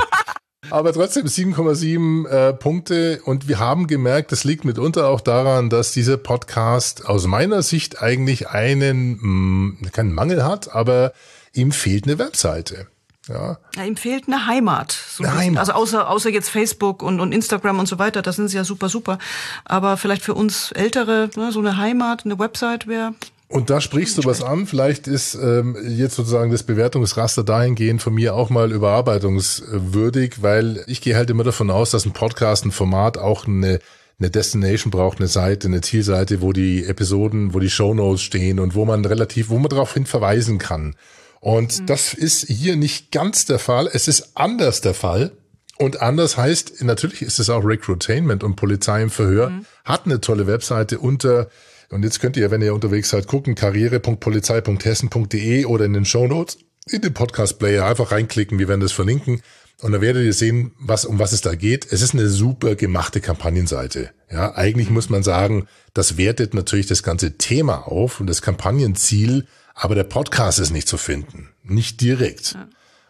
Aber trotzdem 7,7 äh, Punkte und wir haben gemerkt, das liegt mitunter auch daran, dass dieser Podcast aus meiner Sicht eigentlich einen, mh, keinen Mangel hat, aber ihm fehlt eine Webseite. Ja, Ja, ihm fehlt eine Heimat. So Eine. Heimat. Also außer, außer jetzt Facebook und, und Instagram und so weiter, das sind sie ja super, super. Aber vielleicht für uns Ältere, ne, so eine Heimat, eine Website wäre Und da sprichst du was an. Vielleicht ist ähm, jetzt sozusagen das Bewertungsraster dahingehend von mir auch mal überarbeitungswürdig, weil ich gehe halt immer davon aus, dass ein Podcast, ein Format auch eine eine Destination braucht, eine Seite, eine Zielseite, wo die Episoden, wo die Shownotes stehen und wo man relativ, wo man darauf hin verweisen kann. Und das ist hier nicht ganz der Fall. Es ist anders der Fall. Und anders heißt, natürlich ist es auch Recruitainment und Polizei im Verhör hat eine tolle Webseite unter, und jetzt könnt ihr, wenn ihr unterwegs seid, gucken, karriere.polizei.hessen.de oder in den Shownotes in den Podcast-Player einfach reinklicken, wir werden das verlinken. Und dann werdet ihr sehen, was, um was es da geht. Es ist eine super gemachte Kampagnenseite. Ja, eigentlich muss man sagen, das wertet natürlich das ganze Thema auf und das Kampagnenziel, aber der Podcast ist nicht zu finden. Nicht direkt.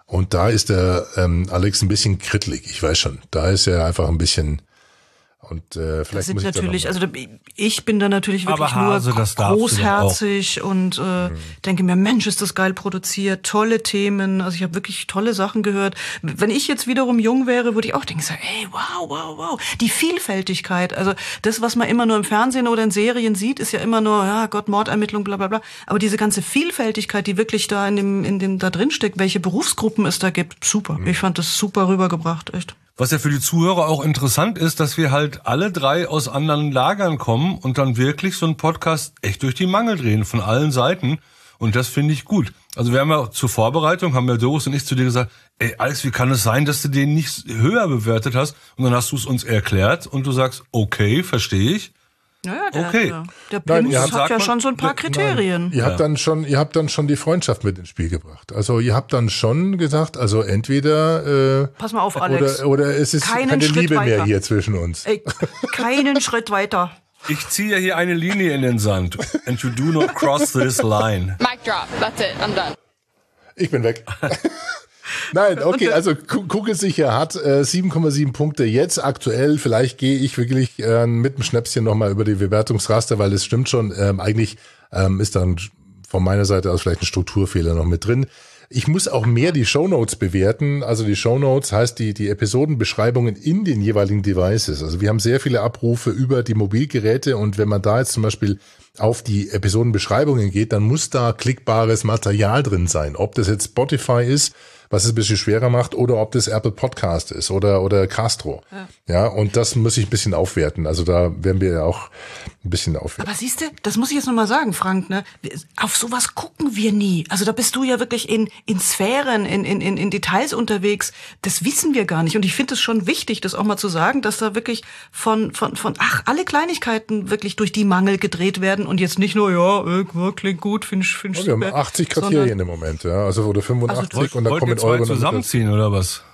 Und da ist der ähm, Alex ein bisschen krittelig. Ich weiß schon. Da ist er einfach ein bisschen und äh, Das vielleicht sind muss ich natürlich, also da- ich bin da natürlich Aber wirklich Hase, nur das großherzig und äh, denke mir, Mensch, ist das geil produziert, tolle Themen. Also ich habe wirklich tolle Sachen gehört. Wenn ich jetzt wiederum jung wäre, würde ich auch denken, so, ey, wow, wow, wow, die Vielfältigkeit. Also das, was man immer nur im Fernsehen oder in Serien sieht, ist ja immer nur, ja Gott, Mordermittlung, bla bla bla. Aber diese ganze Vielfältigkeit, die wirklich da in dem, in dem da drin steckt, welche Berufsgruppen es da gibt, super. Ich fand das super rübergebracht, echt. Was ja für die Zuhörer auch interessant ist, dass wir halt alle drei aus anderen Lagern kommen und dann wirklich so einen Podcast echt durch die Mangel drehen, von allen Seiten. Und das finde ich gut. Also wir haben ja zur Vorbereitung, haben ja Doris und ich zu dir gesagt, ey Alex, wie kann es sein, dass du den nicht höher bewertet hast? Und dann hast du es uns erklärt und du sagst, okay, verstehe ich. Naja, der, Okay. der, der Nein, Pims ihr habt- hat ja schon so ein paar Kriterien. Ihr habt dann schon, ihr habt dann schon die Freundschaft mit ins Spiel gebracht. Also ihr habt dann schon gesagt, also entweder äh, Pass mal auf, Alex. oder oder es ist Keinen keine Schritt Liebe mehr weiter. hier zwischen uns. Ey, keinen Schritt weiter. Ich ziehe ja hier eine Linie in den Sand. And you do not cross this line. Mic drop. That's it. I'm done. Ich bin weg. Nein, okay, also Ku- Kugelsicher hat äh, 7,7 Punkte jetzt aktuell. Vielleicht gehe ich wirklich äh, mit dem Schnäpschen nochmal über die Bewertungsraster, weil es stimmt schon, ähm, eigentlich ähm, ist dann von meiner Seite aus vielleicht ein Strukturfehler noch mit drin. Ich muss auch mehr die Shownotes bewerten. Also die Shownotes heißt die, die Episodenbeschreibungen in den jeweiligen Devices. Also wir haben sehr viele Abrufe über die Mobilgeräte und wenn man da jetzt zum Beispiel auf die Episodenbeschreibungen geht, dann muss da klickbares Material drin sein. Ob das jetzt Spotify ist was es ein bisschen schwerer macht, oder ob das Apple Podcast ist oder, oder Castro. Ja. Ja, und das muss ich ein bisschen aufwerten. Also da werden wir ja auch ein bisschen aufwerten. Aber siehst du, das muss ich jetzt nochmal sagen, Frank, ne? Auf sowas gucken wir nie. Also da bist du ja wirklich in, in Sphären, in, in, in Details unterwegs. Das wissen wir gar nicht. Und ich finde es schon wichtig, das auch mal zu sagen, dass da wirklich von, von, von, ach, alle Kleinigkeiten wirklich durch die Mangel gedreht werden und jetzt nicht nur, ja, äh, klingt gut, finde ich, finde ich Ja, wir haben 80 sondern- Kriterien im Moment, ja. Also oder 85 und dann Wollt kommen ihr zwei mit zusammenziehen oder was?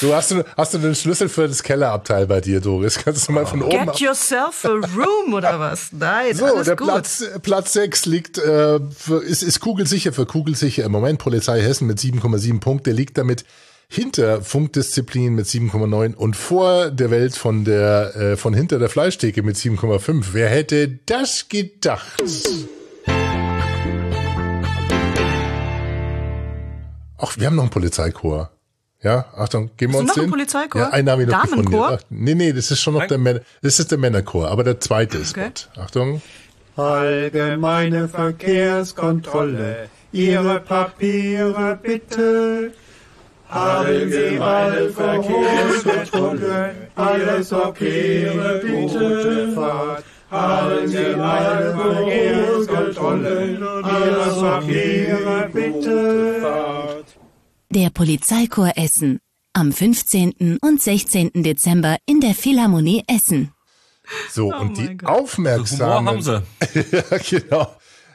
Du hast du hast du den Schlüssel für das Kellerabteil bei dir, Doris? Kannst du mal von oben Get yourself a room oder was? Nein, So, alles der gut. Platz, Platz 6 liegt, äh, für, ist, ist kugelsicher für kugelsicher im Moment. Polizei Hessen mit 7,7 Punkte liegt damit hinter Funkdisziplin mit 7,9 und vor der Welt von der äh, von hinter der Fleischtheke mit 7,5. Wer hätte das gedacht? Ach, wir haben noch einen Polizeichor. Ja, Achtung, gehen wir uns noch den? Polizeichor? Ja, einen habe ich noch gefunden. Damenchor? Ach, nee, nee, das ist schon noch der Männer, das ist der Männerchor, aber der zweite ist Okay. gut. Achtung. Allgemeine Verkehrskontrolle, Ihre Papiere bitte. Allgemeine Verkehrskontrolle, alles Papiere bitte. Fahrt. Allgemeine Verkehrskontrolle, alles Papiere bitte. Fahrt. Der Polizeichor Essen. Am 15. und 16. Dezember in der Philharmonie Essen. So, und die aufmerksamen. Humor haben ja, genau.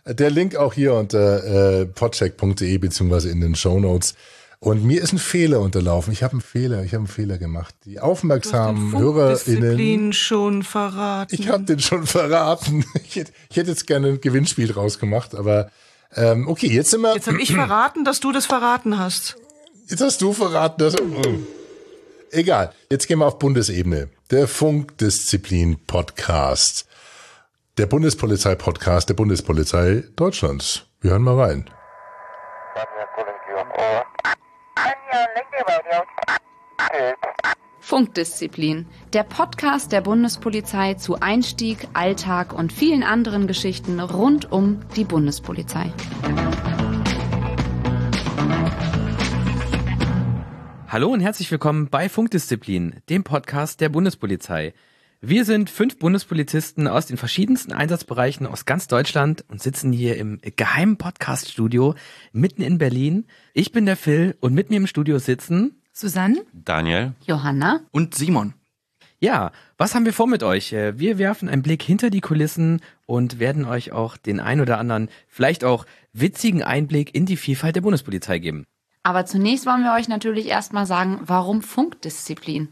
Der Link auch hier unter äh, podcheck.de beziehungsweise in den Show Notes. Und mir ist ein Fehler unterlaufen. Ich habe einen Fehler, ich habe einen Fehler gemacht. Die aufmerksamen HörerInnen. Schon verraten. Ich habe den schon verraten. Ich hätte, ich hätte jetzt gerne ein Gewinnspiel draus gemacht, aber ähm, okay, jetzt sind wir. Jetzt habe ich verraten, dass du das verraten hast. Jetzt hast du verraten, dass. Mm. Egal. Jetzt gehen wir auf Bundesebene. Der Funkdisziplin-Podcast. Der Bundespolizei-Podcast der Bundespolizei Deutschlands. Wir hören mal rein. Funkdisziplin, der Podcast der Bundespolizei zu Einstieg, Alltag und vielen anderen Geschichten rund um die Bundespolizei. Hallo und herzlich willkommen bei Funkdisziplin, dem Podcast der Bundespolizei. Wir sind fünf Bundespolizisten aus den verschiedensten Einsatzbereichen aus ganz Deutschland und sitzen hier im geheimen Podcaststudio mitten in Berlin. Ich bin der Phil und mit mir im Studio sitzen Susanne, Daniel. Johanna und Simon. Ja, was haben wir vor mit euch? Äh, Wir werfen einen Blick hinter die Kulissen und werden euch auch den ein oder anderen, vielleicht auch witzigen Einblick in die Vielfalt der Bundespolizei geben. Aber zunächst wollen wir euch natürlich erstmal sagen, warum Funkdisziplin?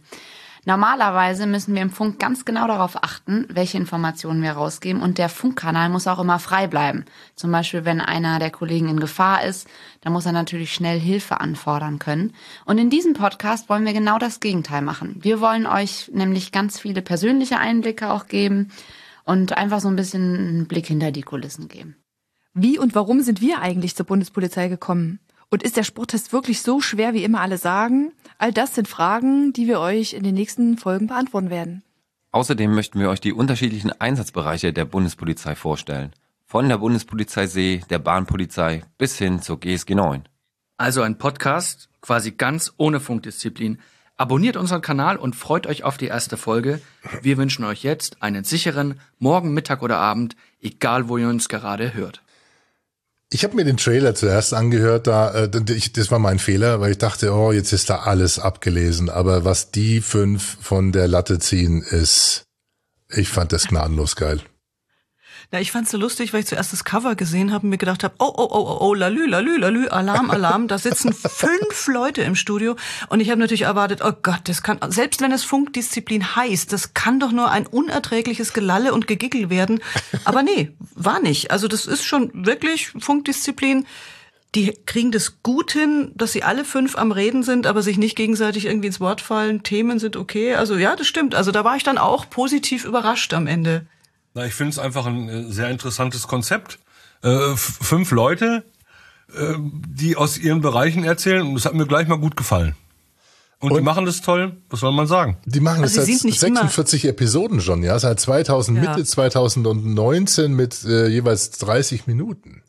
Normalerweise müssen wir im Funk ganz genau darauf achten, welche Informationen wir rausgeben und der Funkkanal muss auch immer frei bleiben. Zum Beispiel, wenn einer der Kollegen in Gefahr ist, dann muss er natürlich schnell Hilfe anfordern können. Und in diesem Podcast wollen wir genau das Gegenteil machen. Wir wollen euch nämlich ganz viele persönliche Einblicke auch geben und einfach so ein bisschen einen Blick hinter die Kulissen geben. Wie und warum sind wir eigentlich zur Bundespolizei gekommen? Und ist der Sporttest wirklich so schwer, wie immer alle sagen? All das sind Fragen, die wir euch in den nächsten Folgen beantworten werden. Außerdem möchten wir euch die unterschiedlichen Einsatzbereiche der Bundespolizei vorstellen. Von der Bundespolizei See, der Bahnpolizei bis hin zur GSG 9. Also ein Podcast, quasi ganz ohne Funkdisziplin. Abonniert unseren Kanal und freut euch auf die erste Folge. Wir wünschen euch jetzt einen sicheren Morgen, Mittag oder Abend, egal wo ihr uns gerade hört. Ich habe mir den Trailer zuerst angehört, da äh, das war mein Fehler, weil ich dachte, oh, jetzt ist da alles abgelesen. Aber was die fünf von der Latte ziehen, ist, ich fand das gnadenlos geil. Na, ich fand's so lustig, weil ich zuerst das Cover gesehen habe und mir gedacht habe, oh, oh, oh, oh, oh, lalü, lalü, lalü, Alarm, Alarm, da sitzen fünf Leute im Studio und ich habe natürlich erwartet, oh Gott, das kann, selbst wenn es Funkdisziplin heißt, das kann doch nur ein unerträgliches Gelalle und Gegigel werden. Aber nee, war nicht. Also das ist schon wirklich Funkdisziplin. Die kriegen das gut hin, dass sie alle fünf am Reden sind, aber sich nicht gegenseitig irgendwie ins Wort fallen. Themen sind okay. Also ja, das stimmt. Also da war ich dann auch positiv überrascht am Ende. Na, ich finde es einfach ein äh, sehr interessantes Konzept. Äh, fünf Leute, äh, die aus ihren Bereichen erzählen und das hat mir gleich mal gut gefallen. Und, die machen das toll, was soll man sagen? Die machen Also das sie seit sind nicht immer- 46 Episoden schon, ja, seit 2000, Ja. Mitte 2019 mit äh, jeweils 30 Minuten.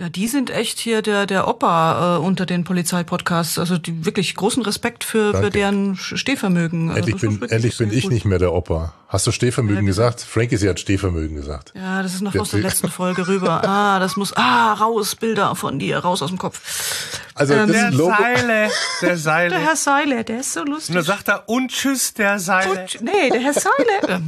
Ja, die sind echt hier der, der Opa äh, unter den Polizeipodcasts. Also die wirklich großen Respekt für, für deren Stehvermögen. Also Endlich bin, endlich bin ich gut. nicht mehr der Opa. Hast du Stehvermögen gesagt? Frankie, sie hat Stehvermögen gesagt. Ja, das ist noch Ja, aus der letzten Folge rüber. Ah, das muss, ah, raus, Bilder von dir, raus aus dem Kopf. Also Ähm, das der. Seile, der Seile. Der Herr Seile, der ist so lustig. Und dann sagt er, und tschüss, der Seile. Und, nee, der Herr Seile.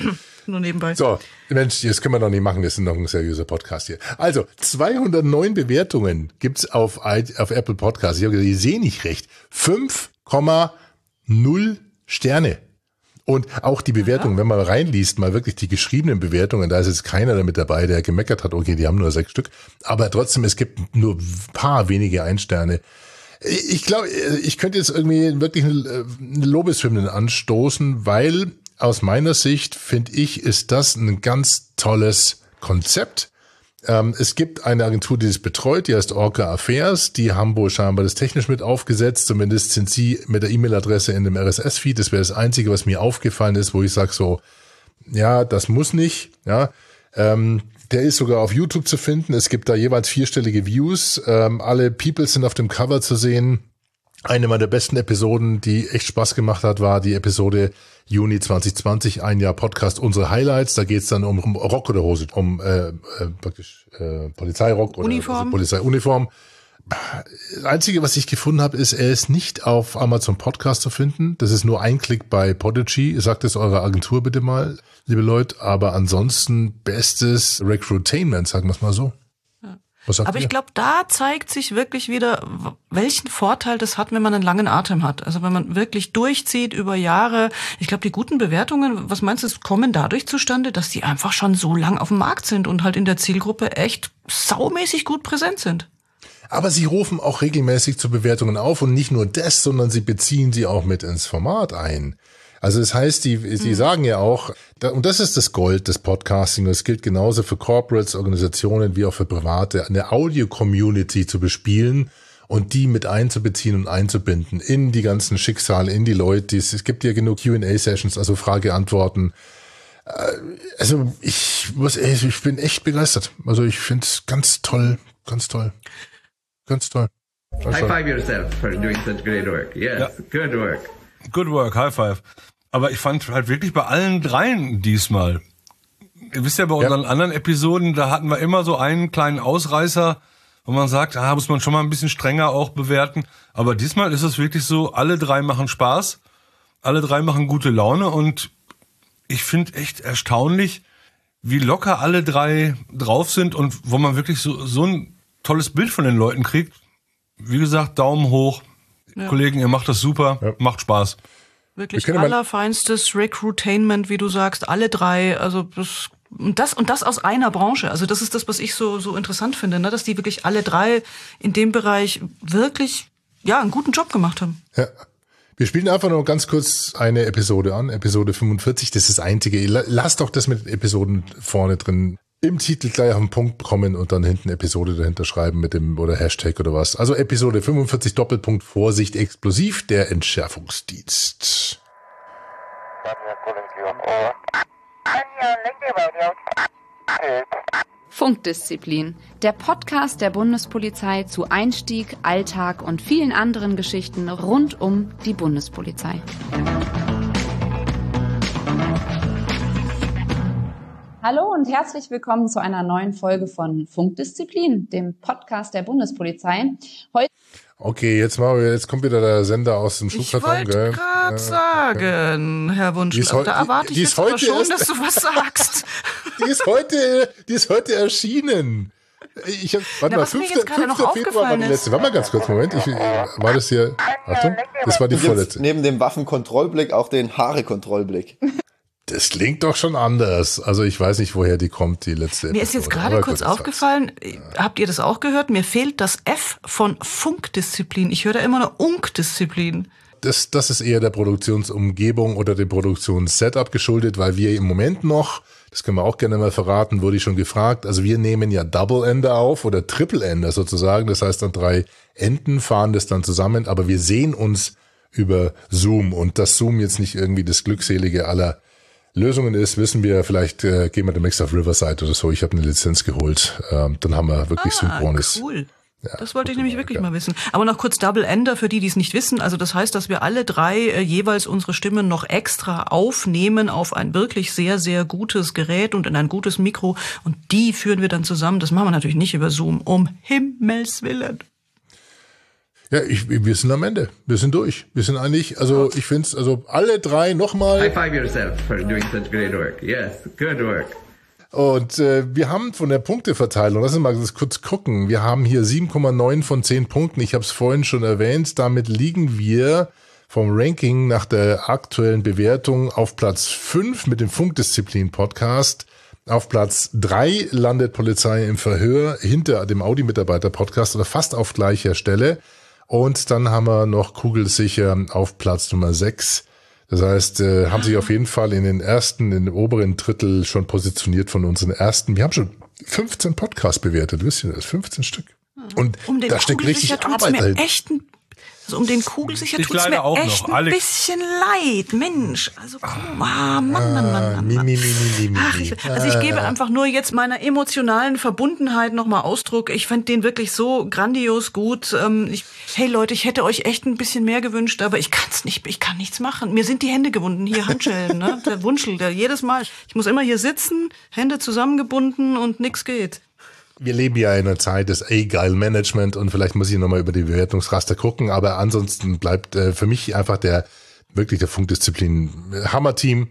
Nur nebenbei. So, Mensch, das können wir doch nicht machen, wir sind doch ein seriöser Podcast hier. Also, 209 Bewertungen gibt's auf, auf Apple Podcasts. Ich habe gesagt, ich sehe nicht recht. 5,0 Sterne. Und auch die Bewertungen, wenn man reinliest, mal wirklich die geschriebenen Bewertungen, da ist jetzt keiner damit dabei, der gemeckert hat, okay, die haben nur sechs Stück. Aber trotzdem, es gibt nur ein paar wenige Einsterne. Ich glaube, ich könnte jetzt irgendwie wirklich eine Lobeshymnen anstoßen, weil aus meiner Sicht finde ich, ist das ein ganz tolles Konzept. Ähm, es gibt eine Agentur, die das betreut, die heißt Orca Affairs. Die haben wohl scheinbar das technisch mit aufgesetzt. Zumindest sind sie mit der E-Mail-Adresse in dem RSS-Feed. Das wäre das Einzige, was mir aufgefallen ist, wo ich sage so, ja, das muss nicht. Ja, ähm, der ist sogar auf YouTube zu finden. Es gibt da jeweils vierstellige Views. Ähm, alle People sind auf dem Cover zu sehen. Eine meiner besten Episoden, die echt Spaß gemacht hat, war die Episode Juni 2020, ein Jahr Podcast, unsere Highlights. Da geht's dann um, um Rock oder Hose, um äh, äh, praktisch äh, Polizeirock oder Uniform. Polizeiuniform. Das Einzige, was ich gefunden habe, ist, er ist nicht auf Amazon Podcast zu finden. Das ist nur ein Klick bei Podigy. Sagt es eurer Agentur bitte mal, liebe Leute. Aber ansonsten bestes Recruitainment, sagen wir es mal so. Aber ihr? ich glaube, da zeigt sich wirklich wieder, welchen Vorteil das hat, wenn man einen langen Atem hat. Also wenn man wirklich durchzieht über Jahre. Ich glaube, die guten Bewertungen, was meinst du, kommen dadurch zustande, dass die einfach schon so lang auf dem Markt sind und halt in der Zielgruppe echt saumäßig gut präsent sind. Aber sie rufen auch regelmäßig zu Bewertungen auf und nicht nur das, sondern sie beziehen sie auch mit ins Format ein. Also das heißt, die, sie sagen ja auch, und das ist das Gold des Podcasting, das gilt genauso für Corporates, Organisationen wie auch für Private, eine Audio-Community zu bespielen und die mit einzubeziehen und einzubinden in die ganzen Schicksale, in die Leute. die Es gibt ja genug Q&A-Sessions, also Frage-Antworten. Äh, Also ich muss, ehrlich- ich bin echt begeistert. Also ich finde es ganz toll, ganz toll, ganz toll. High five yourself for doing such great work. Yes, good work. Good work, High Five. Aber ich fand halt wirklich bei allen dreien diesmal. Ihr wisst ja, bei unseren anderen Episoden, da hatten wir immer so einen kleinen Ausreißer, wo man sagt, ah, muss man schon mal ein bisschen strenger auch bewerten. Aber diesmal ist es wirklich so, alle drei machen Spaß, alle drei machen gute Laune und ich finde echt erstaunlich, wie locker alle drei drauf sind und wo man wirklich so, so ein tolles Bild von den Leuten kriegt. Wie gesagt, Daumen hoch. Ja. Kollegen, ihr macht das super, macht Spaß. Wirklich Wir allerfeinstes Recruitainment, wie du sagst, alle drei. Also das und das und das aus einer Branche. Also das ist das, was ich so so interessant finde, ne? dass die wirklich alle drei in dem Bereich wirklich ja einen guten Job gemacht haben. Ja. Wir spielen einfach nur ganz kurz eine Episode an, Episode 45, das ist das einzige. La- Lass doch das mit Episoden vorne drin im Titel gleich auf den Punkt kommen und dann hinten Episode dahinter schreiben mit dem oder Hashtag oder was. Also Episode 45 Doppelpunkt Vorsicht explosiv, der Entschärfungsdienst. Funkdisziplin, der Podcast der Bundespolizei zu Einstieg, Alltag und vielen anderen Geschichten rund um die Bundespolizei. Hallo und herzlich willkommen zu einer neuen Folge von Funkdisziplin, dem Podcast der Bundespolizei. Heute Okay, jetzt machen wir, jetzt kommt wieder der Sender aus dem Ich Schuhkarton, wollte gell? gerade sagen, Herr Wunschler, heu- da erwarte die- ich jetzt heute schon, dass du was sagst. Die ist heute, die ist heute erschienen. Ich hab, warte Na, mal, was mir 5. jetzt gerade noch 5. Februar war aufgefallen die ist- letzte. Warte mal ganz kurz, Moment. Ich, äh, war das hier, Achtung, das war die vorletzte. Neben dem Waffenkontrollblick auch den Haare-Kontrollblick. Das klingt doch schon anders. Also ich weiß nicht, woher die kommt, die letzte. Mir ist jetzt Episode. gerade kurz aufgefallen, habt ihr das auch gehört? Mir fehlt das F von Funkdisziplin. Ich höre da immer eine Unkdisziplin. das, das ist eher der Produktionsumgebung oder dem Produktionssetup geschuldet, weil wir im Moment noch, das können wir auch gerne mal verraten, wurde ich schon gefragt, also wir nehmen ja Double-Ender auf oder Triple-Ender sozusagen, das heißt dann drei Enden fahren das dann zusammen, aber wir sehen uns über Zoom und das Zoom jetzt nicht irgendwie das Glückselige aller Lösungen ist, wissen wir, vielleicht äh, gehen wir demnächst auf Riverside oder so. Ich habe eine Lizenz geholt. Ähm, dann haben wir wirklich Ah, synchrones. cool. das wollte ich nämlich wirklich mal wissen. Aber noch kurz Double Ender für die, die es nicht wissen. Also das heißt, dass wir alle drei äh, jeweils unsere Stimmen noch extra aufnehmen auf ein wirklich sehr, sehr gutes Gerät und in ein gutes Mikro. Und die führen wir dann zusammen. Das machen wir natürlich nicht über Zoom. Um Himmels Willen. Ja, ich, wir sind am Ende. Wir sind durch. Wir sind eigentlich, also ich finde es, also alle drei nochmal. High five yourself for doing such great work. Yes, good work. Und äh, wir haben von der Punkteverteilung, lass uns mal das kurz gucken. Wir haben hier 7,9 von 10 Punkten. Ich habe es vorhin schon erwähnt. Damit liegen wir vom Ranking nach der aktuellen Bewertung auf Platz 5 mit dem Funkdisziplin-Podcast. Auf Platz 3 landet Polizei im Verhör hinter dem Audi-Mitarbeiter-Podcast oder fast auf gleicher Stelle. Und dann haben wir noch Kugelsicher auf Platz Nummer 6. Das heißt, äh, haben sich auf jeden Fall in den ersten, in den oberen Drittel schon positioniert von unseren ersten. Wir haben schon 15 Podcasts bewertet, wisst ihr das? 15 Stück. Und Um da steckt richtig Arbeit mir dahin. echt ein, also um den Kugelsicher Ich tut's leider mir auch noch. echt ein Alex. bisschen leid, Mensch. Also komm, ah, Mann, Mann, Mann, Mann. Mi, mi, mi. Ach, ich, also ich gebe einfach nur jetzt meiner emotionalen Verbundenheit nochmal Ausdruck. Ich fand den wirklich so grandios gut. Ähm, Ich, hey Leute, ich hätte euch echt ein bisschen mehr gewünscht, aber ich kann's nicht, ich kann nichts machen. Mir sind die Hände gewunden, hier Handschellen, ne? Der Wunschel, der jedes Mal. Ich muss immer hier sitzen, Hände zusammengebunden und nix geht. Wir leben ja in einer Zeit des A-Geil-Management und vielleicht muss ich nochmal über die Bewertungsraster gucken, aber ansonsten bleibt äh, für mich einfach der wirklich der Funkdisziplin Hammer-Team,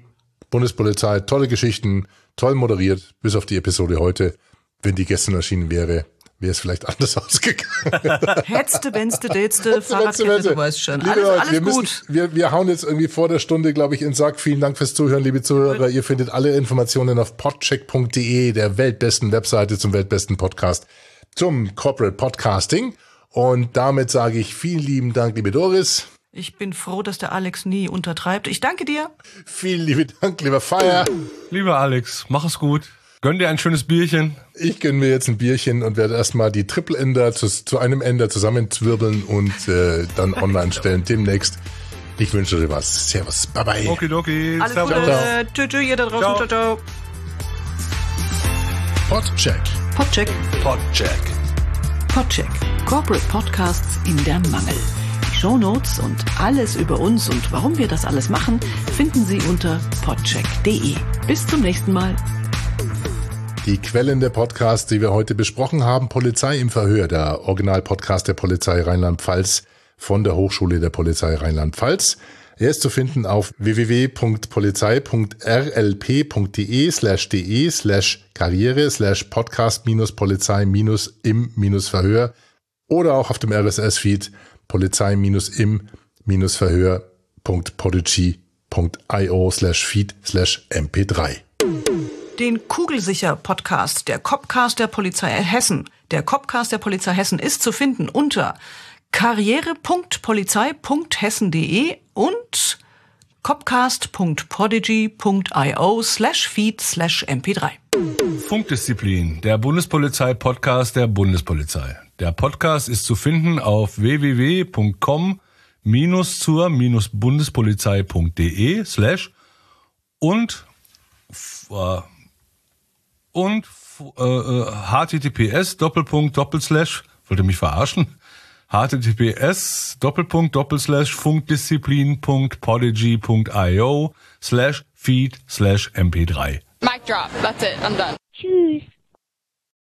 Bundespolizei, tolle Geschichten, toll moderiert, bis auf die Episode heute. Wenn die gestern erschienen wäre, wäre es vielleicht anders ausgegangen. Hetzte, benste, dätste, Fahrradkette, du weißt schon. Liebe Alles, Leute, alles wir, gut. müssen, wir, wir hauen jetzt irgendwie vor der Stunde, glaube ich, in den Sack. Vielen Dank fürs Zuhören, liebe Zuhörer. Ihr findet alle Informationen auf podcheck.de, der weltbesten Webseite zum weltbesten Podcast, zum Corporate Podcasting. Und damit sage ich vielen lieben Dank, liebe Doris. Ich bin froh, dass der Alex nie untertreibt. Ich danke dir. Vielen lieben Dank, lieber Feier. Lieber Alex, mach es gut. Gönn dir ein schönes Bierchen. Ich gönne mir jetzt ein Bierchen und werde erstmal die Triple-Ender zu, zu einem Ender zusammenzwirbeln und äh, dann online stellen demnächst. Ich wünsche dir was. Servus. Bye bye. Okidoki. Alles Servus. Gute. Tschüss, tschüss, ihr da draußen. Ciao, ciao. Podcheck. Podcheck. Podcheck. Podcheck. Corporate Podcasts in der Mangel. Die Shownotes und alles über uns und warum wir das alles machen, finden Sie unter podcheck.de. Bis zum nächsten Mal. Die Quellen der Podcasts, die wir heute besprochen haben, Polizei im Verhör, der Originalpodcast der Polizei Rheinland-Pfalz von der Hochschule der Polizei Rheinland-Pfalz. Er ist zu finden auf www.polizei.rlp.de slash de slash karriere slash podcast minus polizei minus im minus Verhör oder auch auf dem RSS-Feed polizei minus im minus Verhör.podigy.io slash feed slash mp3. Den Kugelsicher-Podcast, der Copcast der Polizei Hessen. Der Copcast der Polizei Hessen ist zu finden unter karriere.polizei.hessen.de und copcast.podigy.io slash feed slash mp3. Funkdisziplin, der Bundespolizei-Podcast der Bundespolizei. Der Podcast ist zu finden auf www.com-zur-bundespolizei.de slash und äh, und äh, äh, https doppelpunkt doppelslash wollte mich verarschen https doppelpunkt doppelslash funkdisziplin.podigy.io slash feed slash mp3 Mic drop. That's it. I'm done. Tschüss.